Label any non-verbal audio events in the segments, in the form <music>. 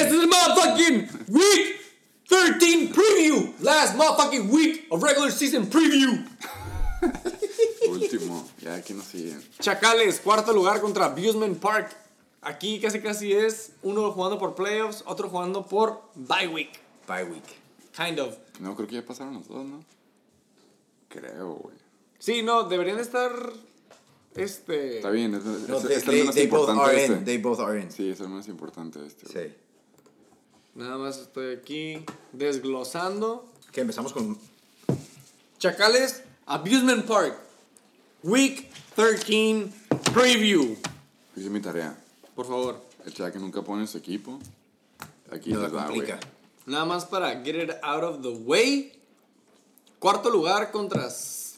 Este es el motherfucking Week 13 Preview. Last motherfucking week of regular season preview. Último, ya aquí nos siguen. Chacales, cuarto lugar contra Abusement Park. Aquí casi casi es uno jugando por playoffs, otro jugando por bye week. Bye week. Kind of. No, creo que ya pasaron los dos, ¿no? Creo, güey. Sí, no, deberían de estar. Este. Está bien, es, No, es- they, es el they- menos they both importante are este. in. They both are in. Sí, es el menos importante este. Sí. Nada más estoy aquí desglosando. Que empezamos con. Chacales, Abusement Park. Week 13 Preview. Hice mi tarea. Por favor. El chaval que nunca pone su equipo. Aquí No la complica. Nada más para get it out of the way. Cuarto lugar contra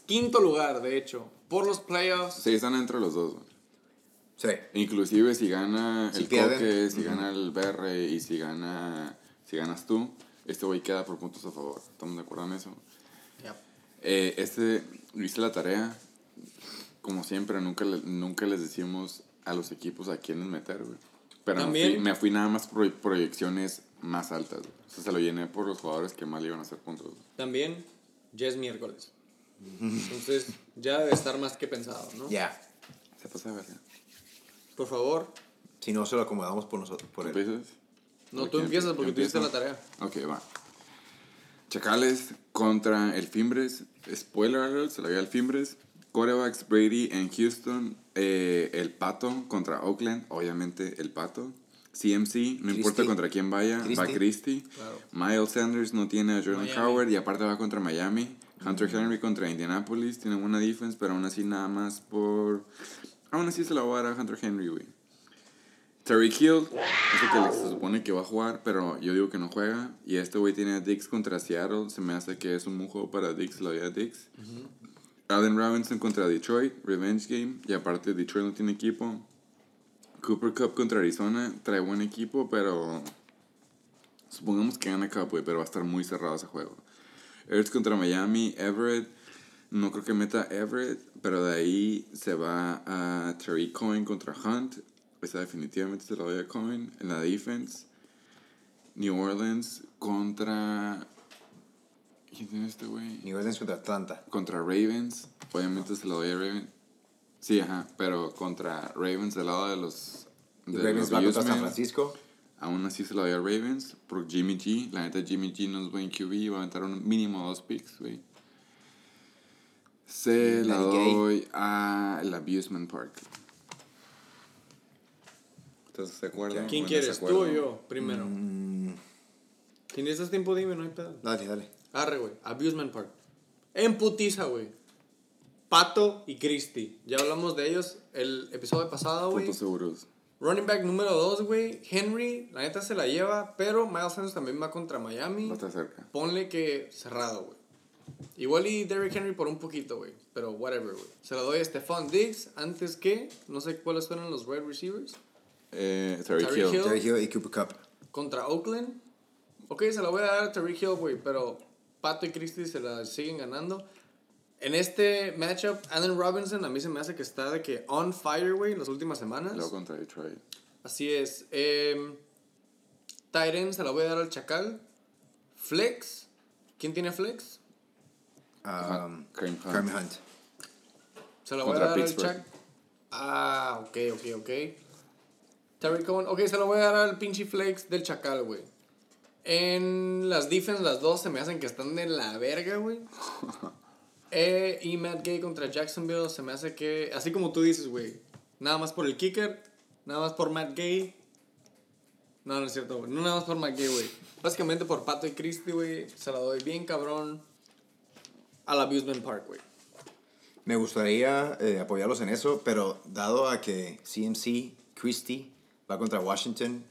quinto lugar, de hecho. Por los playoffs. Sí, están entre los dos, güey. Sí. Inclusive si gana Si el pierden. Coque, si gana el Berre y si gana si ganas tú, este güey queda por puntos a favor. ¿Estamos de acuerdo en eso? Eh, este, hice la tarea. Como siempre, nunca, le- nunca les decimos a los equipos a quiénes meter, güey. Pero me También- fui, me fui nada más por proyecciones más altas, güey. O sea, se lo llené por los jugadores que más le iban a hacer puntos. güey. También, ya es miércoles. Entonces, ya debe estar más que pensado, ¿no? Ya. Se pasa de verga. Por favor, Si no, se lo acomodamos por nosotros. Por él. ¿Empiezas? no ¿O tú empiezas empie- porque tú hiciste la tarea. Ok, va. Chacales contra el Fimbres. Spoiler alert, se la dio al Fimbres. Quarterbacks Brady en Houston. eh, el Pato contra Oakland. Obviamente el Pato. CMC, no importa contra quién vaya, va Christie. Claro. Miles Sanders no tiene a Jordan Miami. Howard y aparte va contra Miami. Hunter Henry contra Indianapolis. Tiene buena defense, pero aún así nada más por... Aún así se la va a dar a Hunter Henry, güey. Terry Hill, es el que se supone que va a jugar, pero yo digo que no juega. Y este güey tiene a Dix contra Seattle. Se me hace que es un buen juego para Dix, lo de Dix. Allen Robinson contra Detroit, Revenge Game. Y aparte, Detroit no tiene equipo. Cooper Cup contra Arizona, trae buen equipo, pero. Supongamos que gana Cup, güey, pero va a estar muy cerrado ese juego. Ertz contra Miami, Everett. No creo que meta Everett, pero de ahí se va a Terry Cohen contra Hunt. Esa definitivamente se la doy a Cohen. En la defense, New Orleans contra. ¿Quién tiene este güey? New Orleans contra Atlanta. Contra Ravens. Obviamente se la doy a Ravens. Sí, ajá, pero contra Ravens del lado de los. De Ravens los va contra San. Francisco. Aún así se la doy a Ravens por Jimmy G. La neta, Jimmy G no es buen QB. Va a aventar un mínimo dos picks, güey. Se la doy a el Abusement Park. Entonces, ¿se acuerdan? ¿Quién ¿O en quieres? ¿Tú o yo? Primero. Mm, Si necesitas tiempo, dime, no hay pedo. dale, dale. Arre, güey. Abusement Park. En putiza, güey. Pato y Christy. Ya hablamos de ellos el episodio pasado, güey. Puntos seguros. Running back número 2, güey. Henry, la neta se la lleva, pero Miles Sanders también va contra Miami. Va a estar cerca. Ponle que cerrado, güey. Igual y Derrick Henry por un poquito, güey. Pero whatever, güey. Se la doy a Stephon Diggs antes que, no sé cuáles fueron los wide receivers. Eh, Terry Tyreek Hill. Hill. Terry Hill y Cooper Cup. Contra Oakland. Ok, se la voy a dar a Terry Hill, güey. Pero Pato y Christie se la siguen ganando. En este matchup, Allen Robinson a mí se me hace que está de que on fire, güey, en las últimas semanas. Luego contra Detroit. Así es. Eh, Tyren se la voy a dar al Chacal. Flex. ¿Quién tiene Flex? Um, Kareem Hunt. Se la voy Contra a dar Pittsburgh. al Chac. Ah, ok, ok, ok. Terry Cohen. Ok, se la voy a dar al pinche Flex del Chacal, güey. En las defense, las dos se me hacen que están de la verga, güey. <laughs> Eh, y Matt Gay contra Jacksonville se me hace que, así como tú dices, güey, nada más por el kicker, nada más por Matt Gay. No, no es cierto, güey. No nada más por Matt Gay, güey. Básicamente por Pato y Christie, güey. Se la doy bien cabrón al Abusement Park, güey. Me gustaría eh, apoyarlos en eso, pero dado a que CMC, Christie, va contra Washington,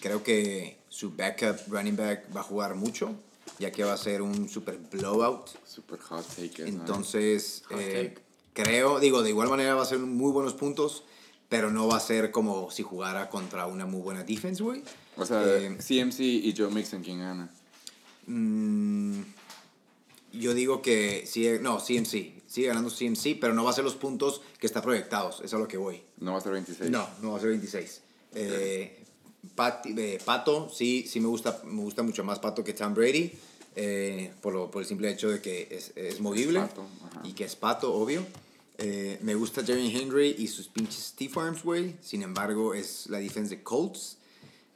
creo que su backup running back va a jugar mucho, ya que va a ser un super blowout. Super hot take. ¿no? Entonces, Hot eh, take. creo, digo, de igual manera va a ser muy buenos puntos, pero no va a ser como si jugara contra una muy buena defense, güey. O sea, Eh, CMC y Joe Mixon, ¿quién gana? Mm, yo digo que sigue, no, CMC, sigue ganando CMC, pero no va a ser los puntos que está proyectados, eso es a lo que voy. No va a ser 26. No, no va a ser 26. Eh, Pati- eh, Pato, sí, sí me gusta, me gusta mucho más Pato que Tom Brady. eh, por, lo- por el simple hecho de que es, es movible Pato, y que es Pato, obvio. Eh, me gusta Jerry Henry y sus pinches Steve Arms, güey. Sin embargo, es la defensa de Colts.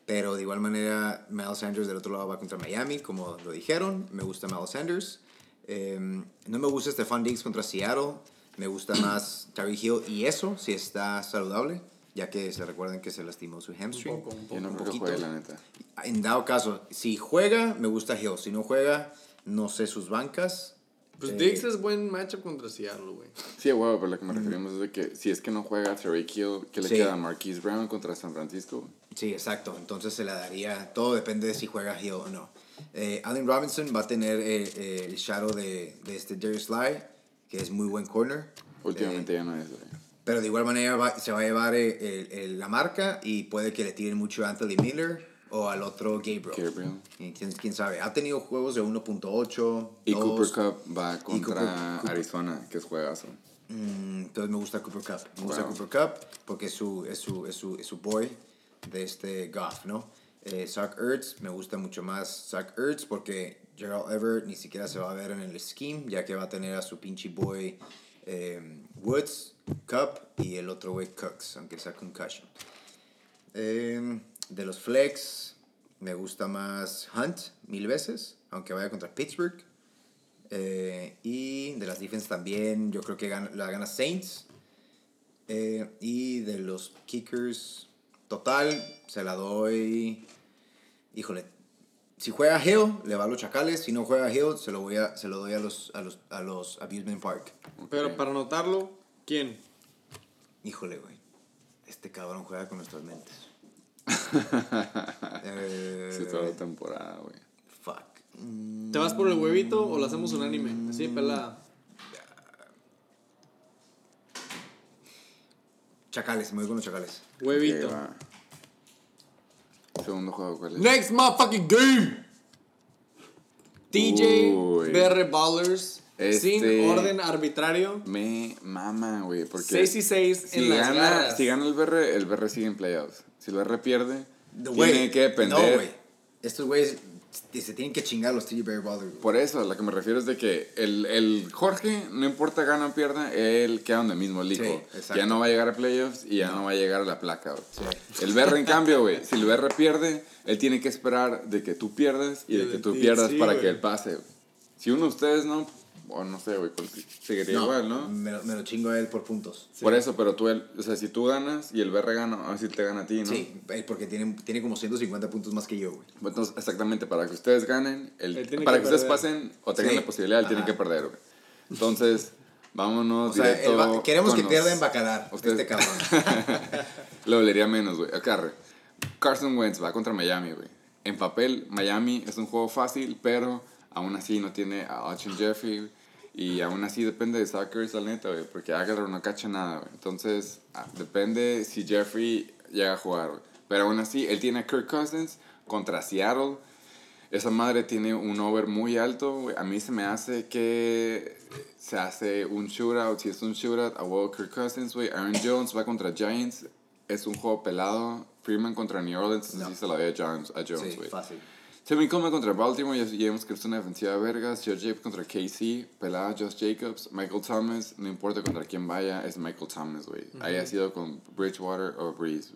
Pero de igual manera, Miles Sanders del otro lado va contra Miami, como lo dijeron. Me gusta Miles Sanders. Eh, no me gusta Stephon Diggs contra Seattle. Me gusta <clears throat> más Tyreek Hill y eso, si está saludable, ya que se recuerdan que se lastimó su hamstring. Un poco, un no poquito. la neta. En dado caso, si juega, me gusta Hill. Si no juega, no sé sus bancas. Pues Eh, Diggs es buen matchup contra Seattle, güey. Sí, huevo, pero lo que me referimos es de que si es que no juega Tyreek Hill, ¿qué le Sí. queda a Marquise Brown contra San Francisco? Sí, exacto. Entonces se la daría. Todo depende de si juega Hill o no. Eh, Allen Robinson va a tener eh, eh, el shadow de, de este Darius Sly, que es muy buen corner. Últimamente Eh, ya no es, pero de igual manera va- se va a llevar eh, el- el- la marca y puede que le tiren mucho a Anthony Miller o al otro Gabriel. Gabriel. ¿Quién, quién sabe? Ha tenido juegos de 1.8. Y 2. Cooper Cup va contra Cooper- Cooper- Arizona, que es juegazo. Mm, entonces me gusta Cooper Cup. Me gusta Wow. Cooper Cup porque es su, es su, es su, es su boy de este Goff, ¿no? Eh, Ertz, me gusta mucho más Zach Ertz porque Gerald Everett ni siquiera se va a ver en el scheme, ya que va a tener a su pinche boy eh, Woods, Cup y el otro güey Cooks, aunque sea concussion. Eh, de los flex, me gusta más Hunt mil veces, aunque vaya contra Pittsburgh. Eh, y de las defense también, yo creo que la gana Saints. Eh, y de los kickers, total, se la doy. Híjole, si juega Hill, le va a los chacales. Si no juega Hill, se lo, voy a, se lo doy a los, a los, a los Abusement Park. Pero para anotarlo, ¿quién? Híjole, güey. Este cabrón juega con nuestras mentes. <laughs> Eh, Sí, toda la temporada, güey. fuck. Mm, ¿Te vas por el huevito o lo hacemos unánime? Así, pelada. Chacales, me voy con los chacales. Huevito. Segundo juego, ¿cuál es? Next motherfucking game. DJ Uy. BR Ballers. Este- Sin orden arbitrario. Me mama, güey. Porque 6 y 6 si en las gana, garras. si gana el BR, el BR sigue en playoffs. Si el BR pierde, tiene que depender. No, güey. Estos güeyes se tienen que chingar los Barry Ballers. güey. Por eso, a lo que me refiero es de que el, el Jorge, no importa gana o pierda, él queda donde mismo, lico. Sí, exacto. ya no va a llegar a playoffs y ya no, va a llegar a la placa, güey. Sí. El BR, en cambio, güey, si el BR pierde, él tiene que esperar de que tú pierdas y de que tú Sí, pierdas sí, para güey. que él pase, güey. Si uno de ustedes no, o no sé, güey, pues, seguiría igual, ¿no? Me, lo- me lo chingo a él por puntos. Por eso, pero tú, él, o sea, si tú ganas y el BR gana, a ver si te gana a ti, ¿no? Sí, porque tiene, tiene como 150 puntos más que yo, güey. Entonces, exactamente, para que ustedes ganen, el, para que que, ustedes pasen o tengan Sí. la posibilidad, él tiene que perder, güey. Entonces, vámonos O sea, directo queremos que los- pierda en Bacalar, Ustedes- este cabrón. <laughs> Le dolería menos, güey. Acarre. Carson Wentz va contra Miami, güey. En papel, Miami es un juego fácil, pero aún así no tiene a Alshon Jeffrey. güey. Y aún así depende de Suckers, la neta, güey. Porque Aguilar no cacha nada, güey. Entonces, ah, depende si Jeffrey llega a jugar, güey. Pero aún así, él tiene a Kirk Cousins contra Seattle. Esa madre tiene un over muy alto, güey. A mí se me hace que se hace un shootout. Si es un shootout, a huevo Kirk Cousins, güey. Aaron Jones va contra Giants. Es un juego pelado. Freeman contra New Orleans. No. Así se la doy a Jones, a Jones, Sí, güey. fácil. Tevin Coleman contra Baltimore, ya sabemos que es una defensiva de vergas. Josh Jacobs contra KC, pelada Josh Jacobs. Michael Thomas, no importa contra quién vaya, es Michael Thomas, güey. Haya sido con Bridgewater o Breeze.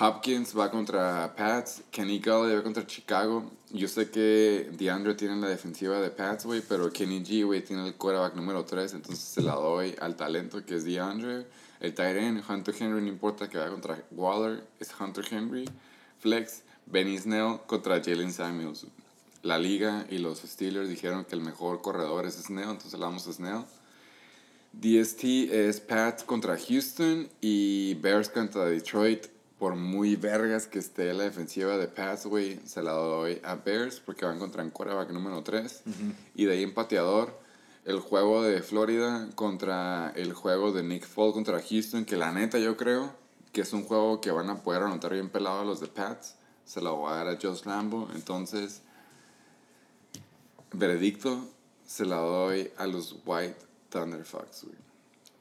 Hopkins va contra Pats, Kenny Galladay va contra Chicago. Yo sé que DeAndre tiene la defensiva de Pats, güey, pero Kenny G, güey, tiene el quarterback número 3, entonces se la doy al talento que es DeAndre. El end, Hunter Henry, no importa que vaya contra Waller, es Hunter Henry. Flex, Benny Snell contra Jalen Samuels. La liga y los Steelers dijeron que el mejor corredor es Snell, entonces le damos a Snell. DST es Pats contra Houston y Bears contra Detroit. Por muy vergas que esté la defensiva de Pats, güey, se la doy a Bears porque van contra un quarterback número 3. Y de ahí en pateador, el juego de Florida contra el juego de Nick Fall contra Houston, que la neta yo creo que es un juego que van a poder anotar bien pelado a los de Pats. Se la voy a dar a Josh Lambo. Entonces, veredicto, se la doy a los White Thunder Fox, güey.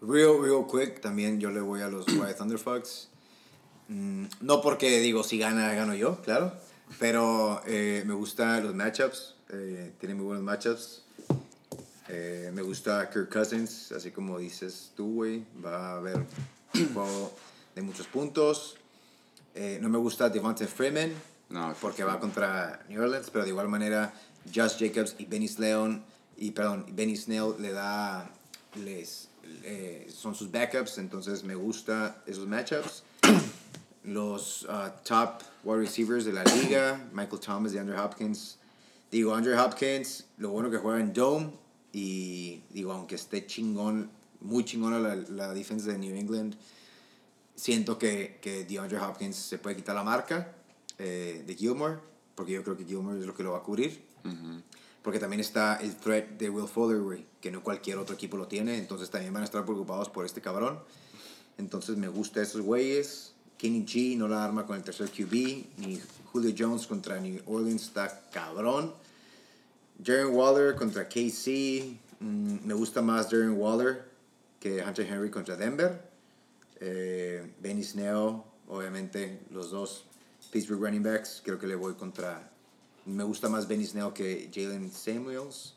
Real, real quick, también yo le voy a los White <clears throat> Thunderfucks. Mm, no porque digo, si gana, gano yo, claro. Pero eh, me gustan los matchups. Eh, tiene muy buenos matchups. Eh, me gusta Kirk Cousins, así como dices tú, güey. Va a haber un juego de muchos puntos. Eh, no me gusta Devonta Freeman, No, porque va contra New Orleans, pero de igual manera, Josh Jacobs y Benny Snell, y perdón, Benny Snell le da, les, eh, son sus backups, entonces me gusta esos matchups. Los uh, top wide receivers de la liga, Michael Thomas y Andrew Hopkins. Digo, Andrew Hopkins, lo bueno que juega en Dome, y digo, aunque esté chingón, muy chingona la, la defensa de New England, siento que, que DeAndre Hopkins se puede quitar la marca eh, de Gilmore, porque yo creo que Gilmore es lo que lo va a cubrir. Porque también está el threat de Will Fuller, güey, que no cualquier otro equipo lo tiene, entonces también van a estar preocupados por este cabrón. Entonces me gusta esos güeyes. Kenny G no la arma con el tercer QB, ni Julio Jones contra New Orleans está cabrón. Darren Waller contra KC, mm, me gusta más Darren Waller que Hunter Henry contra Denver. Eh, Benny Snell, obviamente, los dos Pittsburgh running backs. Creo que le voy contra. Me gusta más Benny Snell que Jalen Samuels.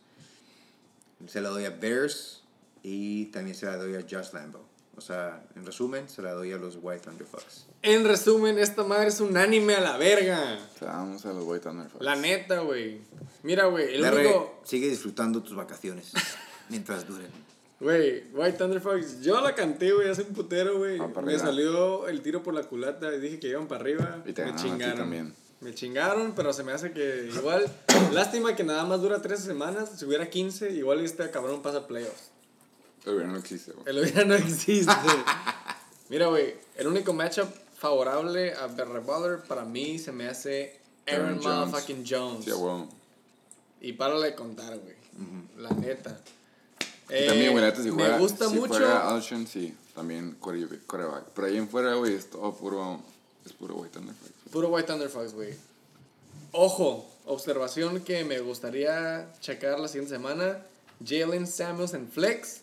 Se la doy a Bears y también se la doy a Josh Lambo. O sea, en resumen, se la doy a los White Thunderfucks. En resumen, esta madre es un anime a la verga. Vamos a los White Thunderfucks. La neta, güey. Mira, güey, el Larry, único... sigue disfrutando tus vacaciones <laughs> mientras duren. Güey, White Thunder Fox, yo la canté, güey, hace un putero, güey. Para Me salió el tiro por la culata y dije que iban para arriba. Y te me chingaron. también. Me chingaron, pero se me hace que igual. <coughs> lástima que nada más dura 13 semanas. Si hubiera 15, igual este cabrón pasa playoffs. Pero no existe, güey. El hubiera no existe. <laughs> Mira, güey, el único matchup favorable a Berre Butler para mí se me hace Aaron, Aaron Jones. motherfucking Jones. Sí. Y párale de contar, güey. La neta. Eh, también, güey, antes si me juega, gusta si mucho. juega Alshon, sí, también core- coreback. Pero ahí en fuera, güey, es todo puro, es puro White Thunderfucks. Puro White Thunder Fox, güey. Ojo, observación que me gustaría checar la siguiente semana. Jalen Samuels en flex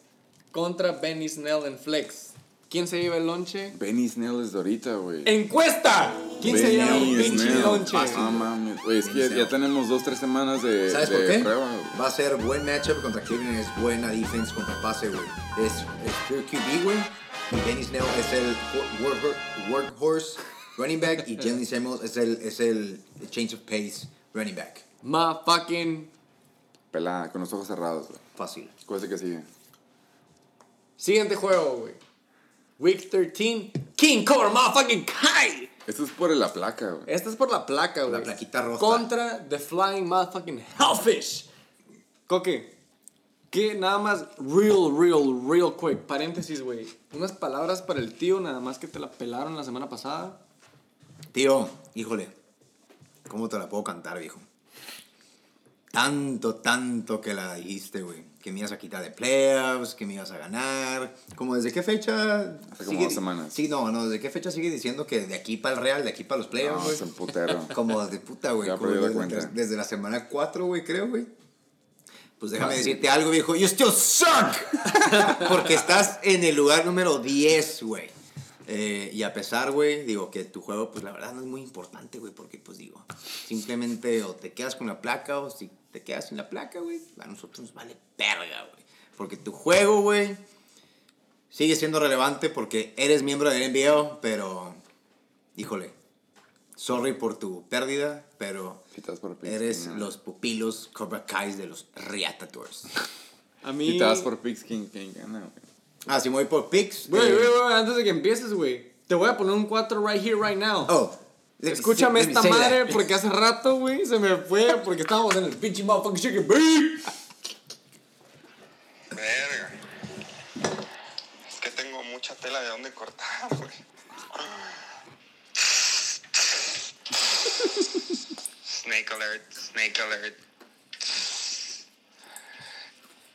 contra Benny Snell en flex. ¿Quién se lleva el lonche? Benny Snell es de ahorita, güey. ¡Encuesta! ¿Quién se lleva el pinche lonche? Ah, mames. Güey, es que ya, tenemos dos, tres semanas de, ¿Sabes de por qué? prueba. Va a ser buen matchup contra Cleveland, es buena defense contra pase, güey. Es, es pure QB, güey. Y Benny Snell es el wor- work- workhorse running back y Jalen Samuels es el, es el change of pace running back. Ma fucking. Pelada, con los ojos cerrados, güey. Fácil. ¿Cuál es el que sigue? Siguiente juego, güey. Week 13. King Cobra motherfucking Kai. Esto es por la placa, güey. Esta es por la placa, güey. La plaquita roja. Contra The Flying Motherfucking Hellfish. Coque, que nada más, real, real, real quick, paréntesis, güey. Unas palabras para el tío, nada más que te la pelaron la semana pasada. Tío, híjole, ¿cómo te la puedo cantar, viejo? Tanto, tanto que la dijiste, güey. Que me ibas a quitar de playoffs, que me ibas a ganar. ¿Como desde qué fecha? Hace como dos semanas. Sí, no, no, ¿desde qué fecha sigue diciendo que de aquí para el Real, de aquí para los playoffs, No, es un putero. <laughs> Como de puta, güey. Desde, desde- la semana 4, güey, creo, güey. Pues déjame decirte algo, viejo. You still suck. <laughs> Porque estás en el lugar número 10, güey. Eh, y a pesar, güey, digo que tu juego, pues la verdad no es muy importante, güey. Porque, pues digo, simplemente o te quedas con la placa o si te quedas sin la placa, güey, a nosotros nos vale verga, güey. Porque tu juego, güey, sigue siendo relevante porque eres miembro del NBA, pero, híjole, sorry por tu pérdida, pero por eres los pupilos Cobra Kais de los Riatators. <laughs> A mí. Quitas por picks, king, king, gana, güey. Ah, si me voy por picks. Güey, eh, güey, güey, antes de que empieces, güey. Te voy a poner un 4 right here, right now. Oh. Escúchame esta madre porque hace rato, güey, se me fue porque estábamos en el pinche motherfucking chicken beef. Verga. Es que tengo mucha tela de dónde cortar, güey. Snake alert, snake alert.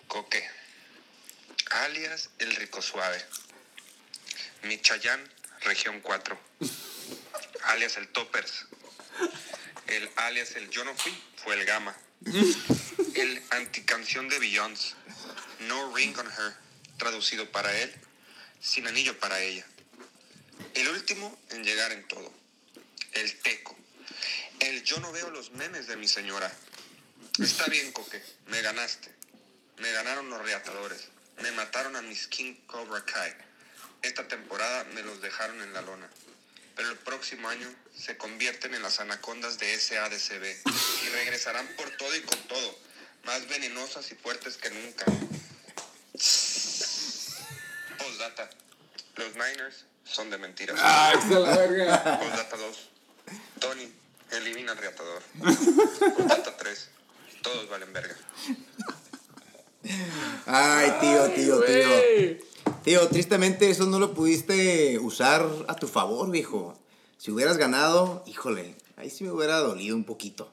Coque. Alias el rico suave. Michayán, región 4. Alias el toppers. El alias el yo no fui fue el gama. El anticanción de Beyoncé. No ring on her. Traducido para él, sin anillo para ella. El último en llegar en todo. El teco. El yo no veo los memes de mi señora. Está bien, Coque. Me ganaste. Me ganaron los reatadores. Me mataron a mis King Cobra Kai. Esta temporada me los dejaron en la lona. Pero el próximo año se convierten en las anacondas de SADCB y regresarán por todo y con todo, más venenosas y fuertes que nunca. Postdata. Los Niners son de mentiras. ¡Ah, se la verga! Postdata 2. Tony, elimina al reatador. <laughs> Postdata 3. Todos valen verga. Ay, tío, tío, tío. Tío, tristemente eso no lo pudiste usar a tu favor, viejo. Si hubieras ganado, híjole, ahí sí me hubiera dolido un poquito.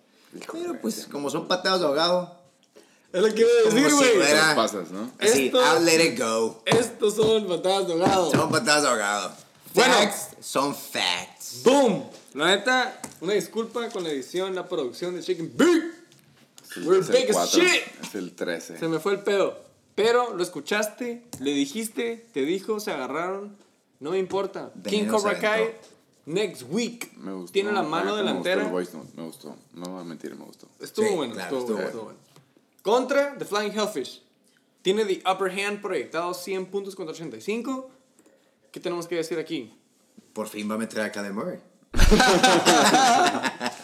Pero pues, como son patados de ahogado, Es lo que iba a decir, si güey. fuera- Los pasas, ¿no? así, Esto- I'll let it go. Estos son patadas de ahogado. Son patados de ahogado. Bueno. Facts son facts. ¡Boom! La neta, una disculpa con la edición, la producción de Chicken el- We're big as shit. Es el 13. Se me fue el pedo. Pero lo escuchaste, le dijiste, te dijo, se agarraron. No me importa. King Veneno Cobra Kai, next week. Me gustó. Tiene la mano me gustó delantera. el voice note, me gustó. No voy a mentir, me gustó. Estuvo Sí, bueno, claro, estuvo, estuvo estuvo bueno. Contra The Flying Hellfish. Tiene the upper hand proyectado 100 puntos contra 85. ¿Qué tenemos que decir aquí? Por fin va a meter a Kyler Murray. <laughs>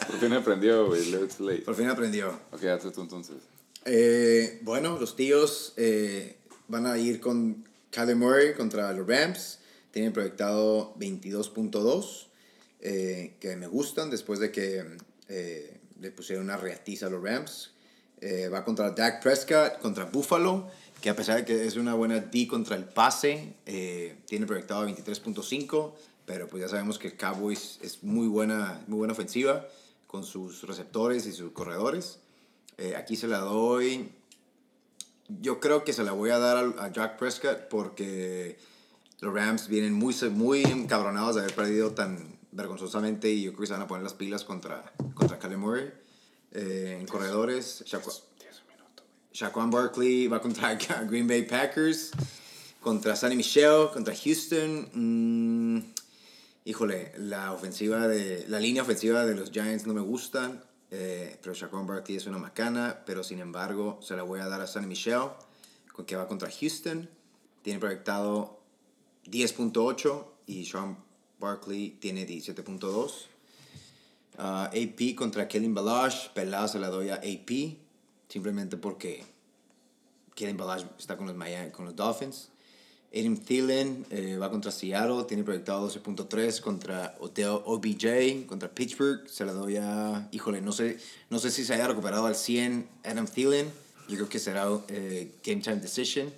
Por fin aprendió, güey. Por fin aprendió. Ok, hazte tú entonces. Eh, bueno, los tíos eh, van a ir con Kyler Murray contra los Rams. Tienen proyectado 22.2, eh, que me gustan después de que eh, le pusieron una reatiza a los Rams. Va contra Dak Prescott, contra Buffalo, que a pesar de que es una buena D contra el pase, tiene proyectado 23.5, pero pues ya sabemos que el Cowboys es muy buena, muy buena ofensiva con sus receptores y sus corredores. Eh, aquí se la doy. Yo creo que se la voy a dar a, Jack Prescott porque los Rams vienen muy, muy encabronados de haber perdido tan vergonzosamente y yo creo que se van a poner las pilas contra, contra Murray. Eh, en corredores, Shaquan Shaquan Barkley va contra <laughs> Green Bay Packers, contra Sonny Michel, contra Houston. Mm, híjole, la ofensiva de la línea ofensiva de los Giants no me gusta, eh, pero Shaquan Barkley es una macana, pero sin embargo se la voy a dar a Sonny Michel, que va contra Houston. Tiene proyectado 10.8 y Sean Barkley tiene 17.2. Ah, AP contra Kellen Balash, pelada se la doy a AP, simplemente porque Kellen Balash está con los, Miami, con los Dolphins. Adam Thielen eh, va contra Seattle, tiene proyectado 12.3 contra Odell OBJ, contra Pittsburgh, se la doy a, híjole, no sé, no sé si se haya recuperado al 100 Adam Thielen, yo creo que será eh, Game Time Decision.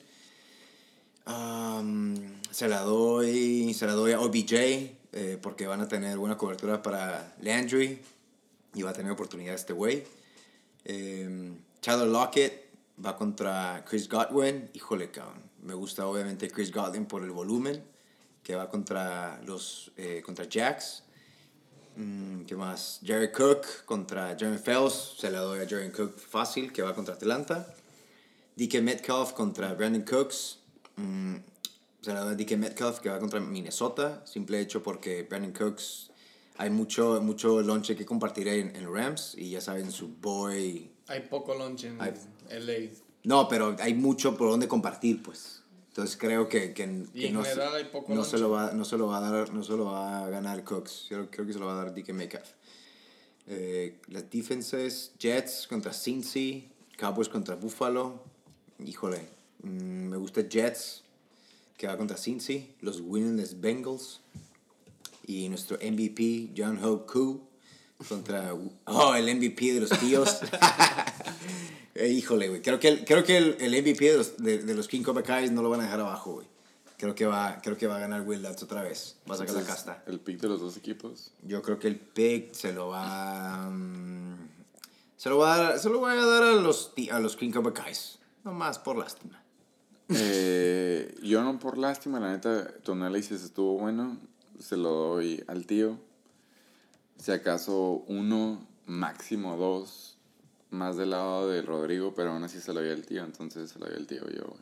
Um, se la doy, se la doy a OBJ eh, porque van a tener buena cobertura para Landry y va a tener oportunidad este güey. Tyler Lockett va contra Chris Godwin. Híjole, cabrón. Me gusta obviamente Chris Godwin por el volumen que va contra los eh, contra Jacks. Mm, ¿Qué más? Jared Cook contra Jeremy Fells. Se la doy a Jared Cook fácil, que va contra Atlanta. DK Metcalf contra Brandon Cooks. Mm, se la doy a DK Metcalf, que va contra Minnesota. Simple hecho porque Brandon Cooks. Hay mucho, mucho lonche que compartir en, en Rams. Y ya saben, su boy. Hay poco lunch en Hay- LA. No, pero hay mucho por donde compartir, pues. Entonces creo que, que, que no, se, no, se lo va, no se lo va a dar, no se lo va a ganar Cooks. Yo creo que se lo va a dar DK Metcalf. Eh, las defenses, Jets contra Cincy, Cowboys contra Buffalo. Híjole, mm, me gusta Jets, que va contra Cincy. Los winless Bengals. Y nuestro MVP, John Hope Koo, contra... Oh, el MVP de los tíos. <laughs> <laughs> Eh, híjole, güey. Creo que, el, creo que el, el MVP de los, de, de los King Cobra Kais no lo van a dejar abajo, güey. Creo que va, creo que va a ganar Will Lutz otra vez. Va a sacar la casta. El pick de los dos equipos. Yo creo que el pick se lo va. mm, se lo va a dar, se lo voy a dar a los, a los King Cobra Kais. No más por lástima. Eh, yo no por lástima, la neta, tu análisis estuvo bueno. Se lo doy al tío. Si acaso uno, máximo dos, más del lado de Rodrigo, pero aún así se lo doy al tío, entonces se lo doy al tío yo, güey.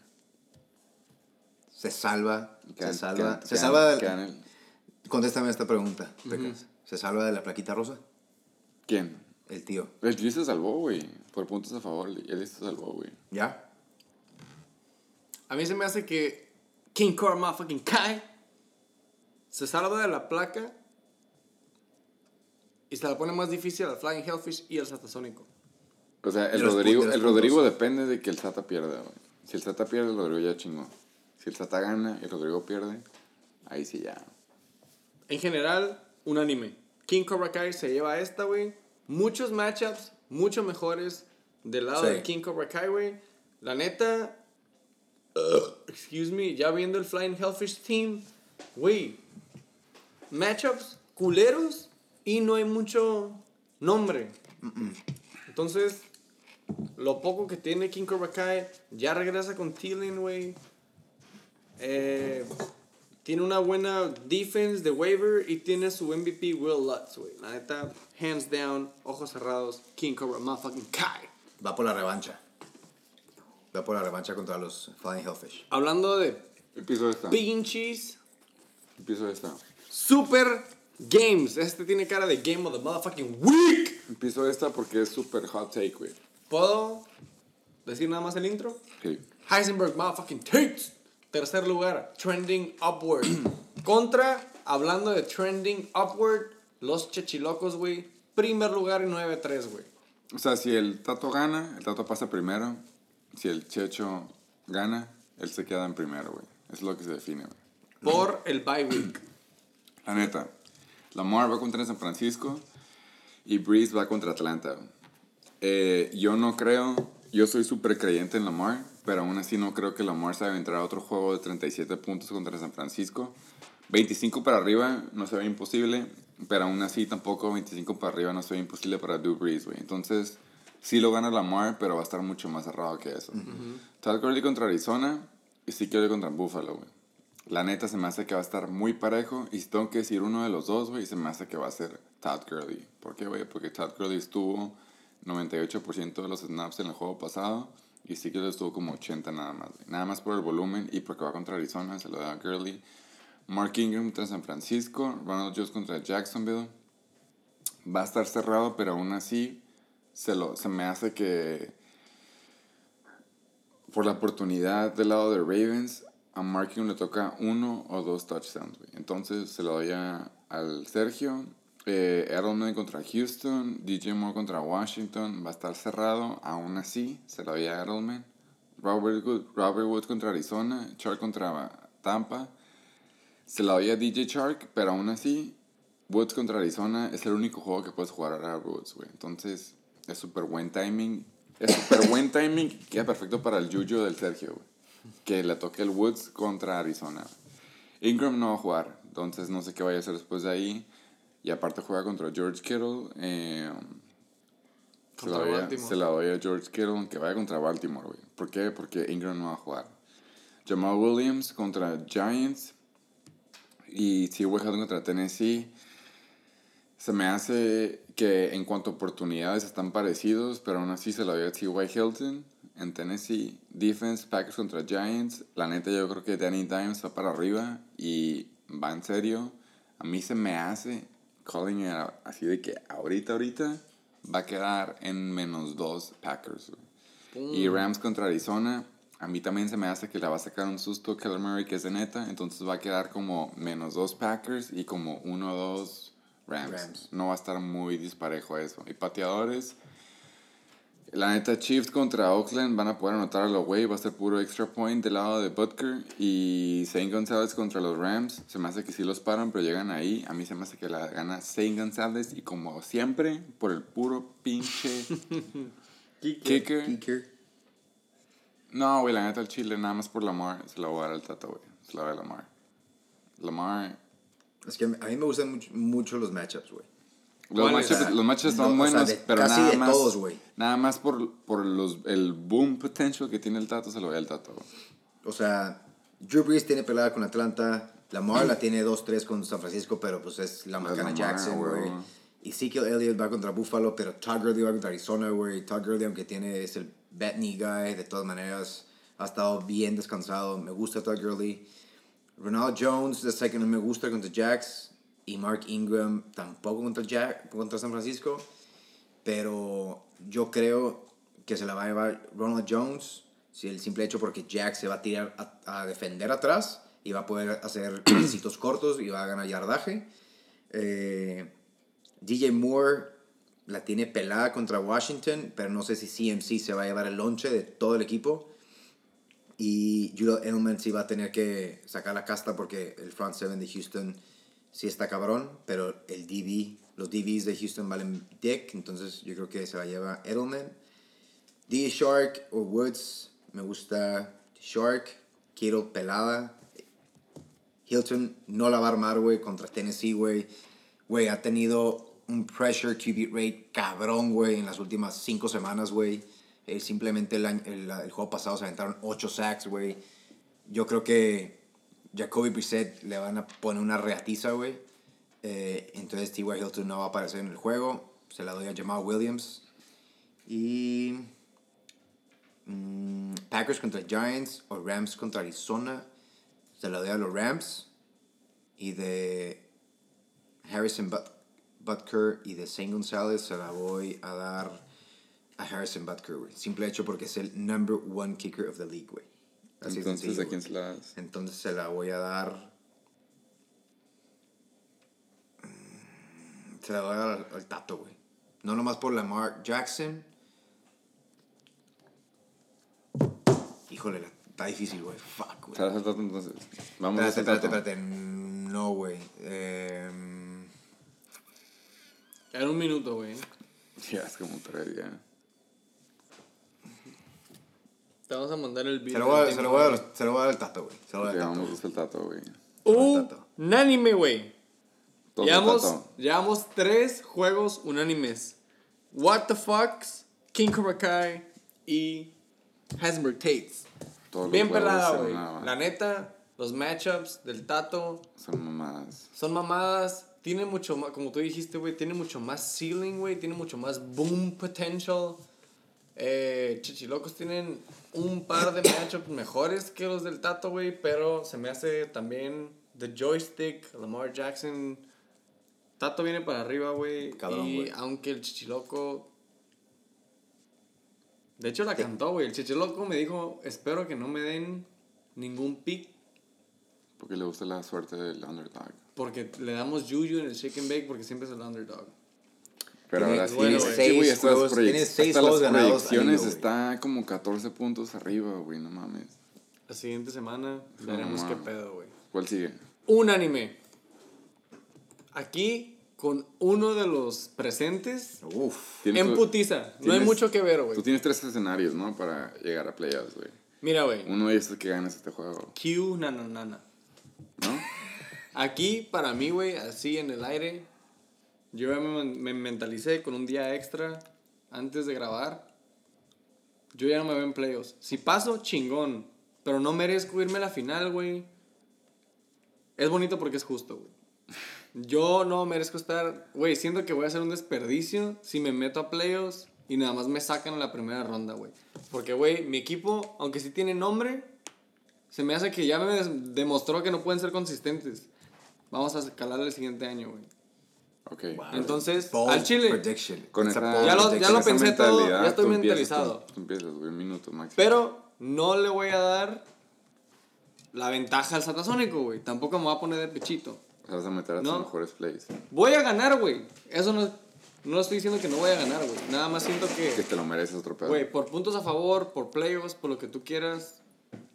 Se salva. Quedan- se salva. quedan- se salva. quedan el- Contéstame esta pregunta. ¿Se salva de la plaquita rosa? ¿Quién? El tío. El G se salvó, güey. Por puntos a favor, él se salvó, güey. ¿Ya? A mí se me hace que King Cobra motherfucking Kai se salva de la placa y se la pone más difícil al Flying Hellfish y al Satasónico. O sea, el Rodrigo, el Rodrigo depende de que el Sata pierda, güey. Si el Sata pierde, el Rodrigo ya chingó. Si el Sata gana y el Rodrigo pierde, ahí sí ya. En general, un anime. King Cobra Kai se lleva esta, güey. Muchos matchups, mucho mejores del lado Sí. de King Cobra Kai, güey. La neta, excuse me, ya viendo el Flying Hellfish team, güey. Matchups culeros y no hay mucho nombre. Entonces, lo poco que tiene King Cobra Kai, ya regresa con Thielen, güey. Eh, tiene una buena defense de waiver y tiene su MVP Will Lutz, güey. La neta, hands down, ojos cerrados, King Cobra motherfucking Kai. Va por la revancha. Va por la revancha contra los Flying Hellfish. Hablando de Empiezo esta. pinches Empiezo esta. super games. Este tiene cara de game of the motherfucking week. Empiezo esta porque es super hot take, güey. ¿Puedo decir nada más el intro? Sí. Heisenberg motherfucking Tates. Tercer lugar, trending upward. <clears throat> Contra, hablando de trending upward, los chechilocos, güey. Primer lugar y 9-3, güey. O sea, si el Tato gana, el Tato pasa primero. Si el Checho gana, él se queda en primero, güey. Es lo que se define, güey. Por el bye week. La neta. Lamar va contra San Francisco y Breeze va contra Atlanta. Eh, yo no creo, yo soy súper creyente en Lamar, pero aún así no creo que Lamar se va a entrar a otro juego de 37 puntos contra San Francisco. 25 para arriba no se ve imposible, pero aún así tampoco 25 para arriba no se ve imposible para Drew Brees, güey. Entonces, sí lo gana Lamar, pero va a estar mucho más cerrado que eso. Todd Gurley contra Arizona y sí Gurley contra Buffalo, güey. La neta se me hace que va a estar muy parejo. Y si tengo que decir uno de los dos, güey, se me hace que va a ser Todd Gurley. ¿Por qué, güey? Porque Todd Gurley estuvo 98% de los snaps en el juego pasado. Y sí que lo estuvo como 80 nada más. Nada más por el volumen y porque va contra Arizona, se lo da a Gurley. Mark Ingram contra San Francisco. Ronald Jones contra Jacksonville. Va a estar cerrado, pero aún así se, lo, se me hace que por la oportunidad del lado de Ravens, a Mark Ingram le toca uno o dos touchdowns. Entonces se lo doy a- al Sergio. Eh, contra Houston, DJ Moore contra Washington, va a estar cerrado. Aún así, se lo doy a Edelman. Robert, Wood, Robert Woods contra Arizona, Chark contra Tampa. Se la doy a DJ Chark, pero aún así, Woods contra Arizona es el único juego que puedes jugar a Woods, güey. Entonces, es súper buen timing. Es súper buen timing. Queda perfecto para el Yuyo del Sergio, güey. Que le toque el Woods contra Arizona. Ingram no va a jugar, entonces no sé qué vaya a hacer después de ahí. Y aparte juega contra George Kittle. eh, se, la doy a, se la doy a George Kittle, aunque vaya contra Baltimore, güey. ¿Por qué? Porque Ingram no va a jugar. Jamal Williams contra Giants. Y T.Y. Hilton contra Tennessee. Se me hace que en cuanto a oportunidades están parecidos, pero aún así se lo doy a T.Y. Hilton. En Tennessee, defense, Packers contra Giants. La neta, yo creo que Danny Dimes va para arriba y va en serio. A mí se me hace, calling it out, así de que ahorita, ahorita va a quedar en menos dos Packers. Y Rams contra Arizona. A mí también se me hace que le va a sacar un susto Keller Murray, que es de neta. Entonces va a quedar como menos dos Packers y como uno o dos Rams. Rams. No va a estar muy disparejo eso. Y pateadores. La neta, Chiefs contra Oakland van a poder anotar a lo güey. Va a ser puro extra point del lado de Butker. Y Saint González contra los Rams. Se me hace que sí los paran, pero llegan ahí. A mí se me hace que la gana Saint González. Y como siempre, por el puro pinche <laughs> kicker. Kicker. No, güey, la neta, el Chile, nada más por Lamar, se la voy a dar al Tata, güey. Se la voy a Lamar. Lamar. Es que a mí me gustan mucho, mucho los matchups, güey. Los ¿Cuáles? matches, los matches están No, o sea, buenos, de- pero casi nada de más. todos. Nada más por, por los, el boom potential que tiene el Tata, se lo al Tata, güey. O sea, Drew Brees tiene pelada con Atlanta. Lamar la tiene 2-3 con San Francisco, pero pues es la macana Lamar, Jackson, güey. Ezekiel Elliott va contra Buffalo, pero Todd Gurley va contra Arizona, güey. Todd Gurley, aunque tiene, es el bat knee guy, de todas maneras, ha estado bien descansado. Me gusta Todd Gurley. Ronald Jones, de second, no me gusta contra Jacks. Y Mark Ingram tampoco contra, Jack, contra San Francisco. Pero yo creo que se la va a llevar Ronald Jones. Si el simple hecho porque Jack se va a tirar a, defender atrás y va a poder hacer <clears throat> pasitos cortos y va a ganar yardaje. Eh, DJ Moore la tiene pelada contra Washington, pero no sé si CMC se va a llevar el lonche de todo el equipo. Y Julio Edelman sí va a tener que sacar la casta porque el front seven de Houston sí está cabrón, pero el DB, los DBs de Houston valen dick, entonces yo creo que se la lleva Edelman. D. Shark o Woods, me gusta Shark, Kittle pelada. Hilton no la va a armar, güey, contra Tennessee, güey. Güey, ha tenido un pressure QB rate cabrón, güey, en las últimas cinco semanas, güey. Eh, simplemente el, año- el, el juego pasado se aventaron 8 sacks, güey. Yo creo que Jacoby Brissett le van a poner una reatiza, güey. Eh, entonces T.Y. Hilton no va a aparecer en el juego. Se la doy a Jamal Williams. Y... mm, Packers contra Giants o Rams contra Arizona. Se la doy a los Rams. Y de Harrison But Butker y de Saint Gonzalez se la voy a dar a Harrison Butker, güey. Simple hecho porque es el number one kicker of the league, güey. Así de Entonces, sencillo, ¿a quién se la das? Entonces se la voy a dar. Se la voy a dar al, al Tato, güey. No nomás por Lamar Jackson. Híjole, la- está difícil, güey. Fuck, güey. ¿Se la das al Tato, entonces? Vamos Espérate, a espérate, espérate. No, güey. Em, En un minuto, güey. <laughs> Ya, es como tres, ya. Te vamos a mandar el se video. lo voy a, del se lo voy a, dar- se lo voy a dar al Tato, güey. Se lo voy a dar al Tato. el Tato, güey. Uh, Unánime, güey. Llevamos, llevamos tres juegos unánimes. What the Fucks, King Cobra Kai y Hasbro Tates. Todos Bien pelada, se güey. La neta, los matchups del Tato Son mamadas. son mamadas. Tiene mucho más, como tú dijiste, güey, tiene mucho más ceiling, güey. Tiene mucho más boom potential. Eh, Chichilocos tienen un par de matchups mejores que los del Tato, güey. Pero se me hace también The Joystick, Lamar Jackson. Tato viene para arriba, güey. Cabrón, Y güey. aunque el Chichiloco. De hecho, la cantó, güey. El Chichiloco me dijo: Espero que no me den ningún pick Porque le gusta la suerte del underdog. porque le damos Juju en el Shake and Bake porque siempre es el underdog. Pero ahora sí, seis güey, hasta las, juegos- proyec- tiene seis hasta juegos las proyecciones está como 14 puntos arriba, güey, no mames. La siguiente semana No, veremos qué man. pedo, güey. ¿Cuál sigue? Un anime. Aquí con uno de los presentes Uf. Tienes en putiza. No hay tienes- mucho que ver, Tú güey. tienes tres escenarios, ¿no? Para llegar a playoffs, güey. Mira, güey. Uno de ellos es que ganes este juego, Q nana nana. ¿no? Aquí, para mí, güey, así en el aire, yo ya me, me mentalicé con un día extra antes de grabar. Yo ya no me veo en playoffs. Si paso, chingón. Pero no merezco irme a la final, güey. Es bonito porque es justo, güey. Yo no merezco estar, güey, siento que voy a hacer un desperdicio si me meto a playoffs y nada más me sacan la primera ronda, güey. Porque, güey, mi equipo, aunque sí tiene nombre, se me hace que ya me demostró que no pueden ser consistentes. Vamos a escalar el siguiente año, güey. Ok. Entonces, Bold al Chile. prediction. Con esa, bold Ya lo- ya lo pensé todo, ya estoy tú empiezas, mentalizado. Tú, tú empiezas, güey, un minuto máximo. Pero no le voy a dar la ventaja al Satasónico, güey. Tampoco me voy a poner de pechito. O sea, vas a meter a tus No. mejores plays. Voy a ganar, güey. Eso no, no estoy diciendo que no voy a ganar, güey. Nada más siento Que que, te lo mereces otro pedo. güey, por puntos a favor, por playoffs, por lo que tú quieras.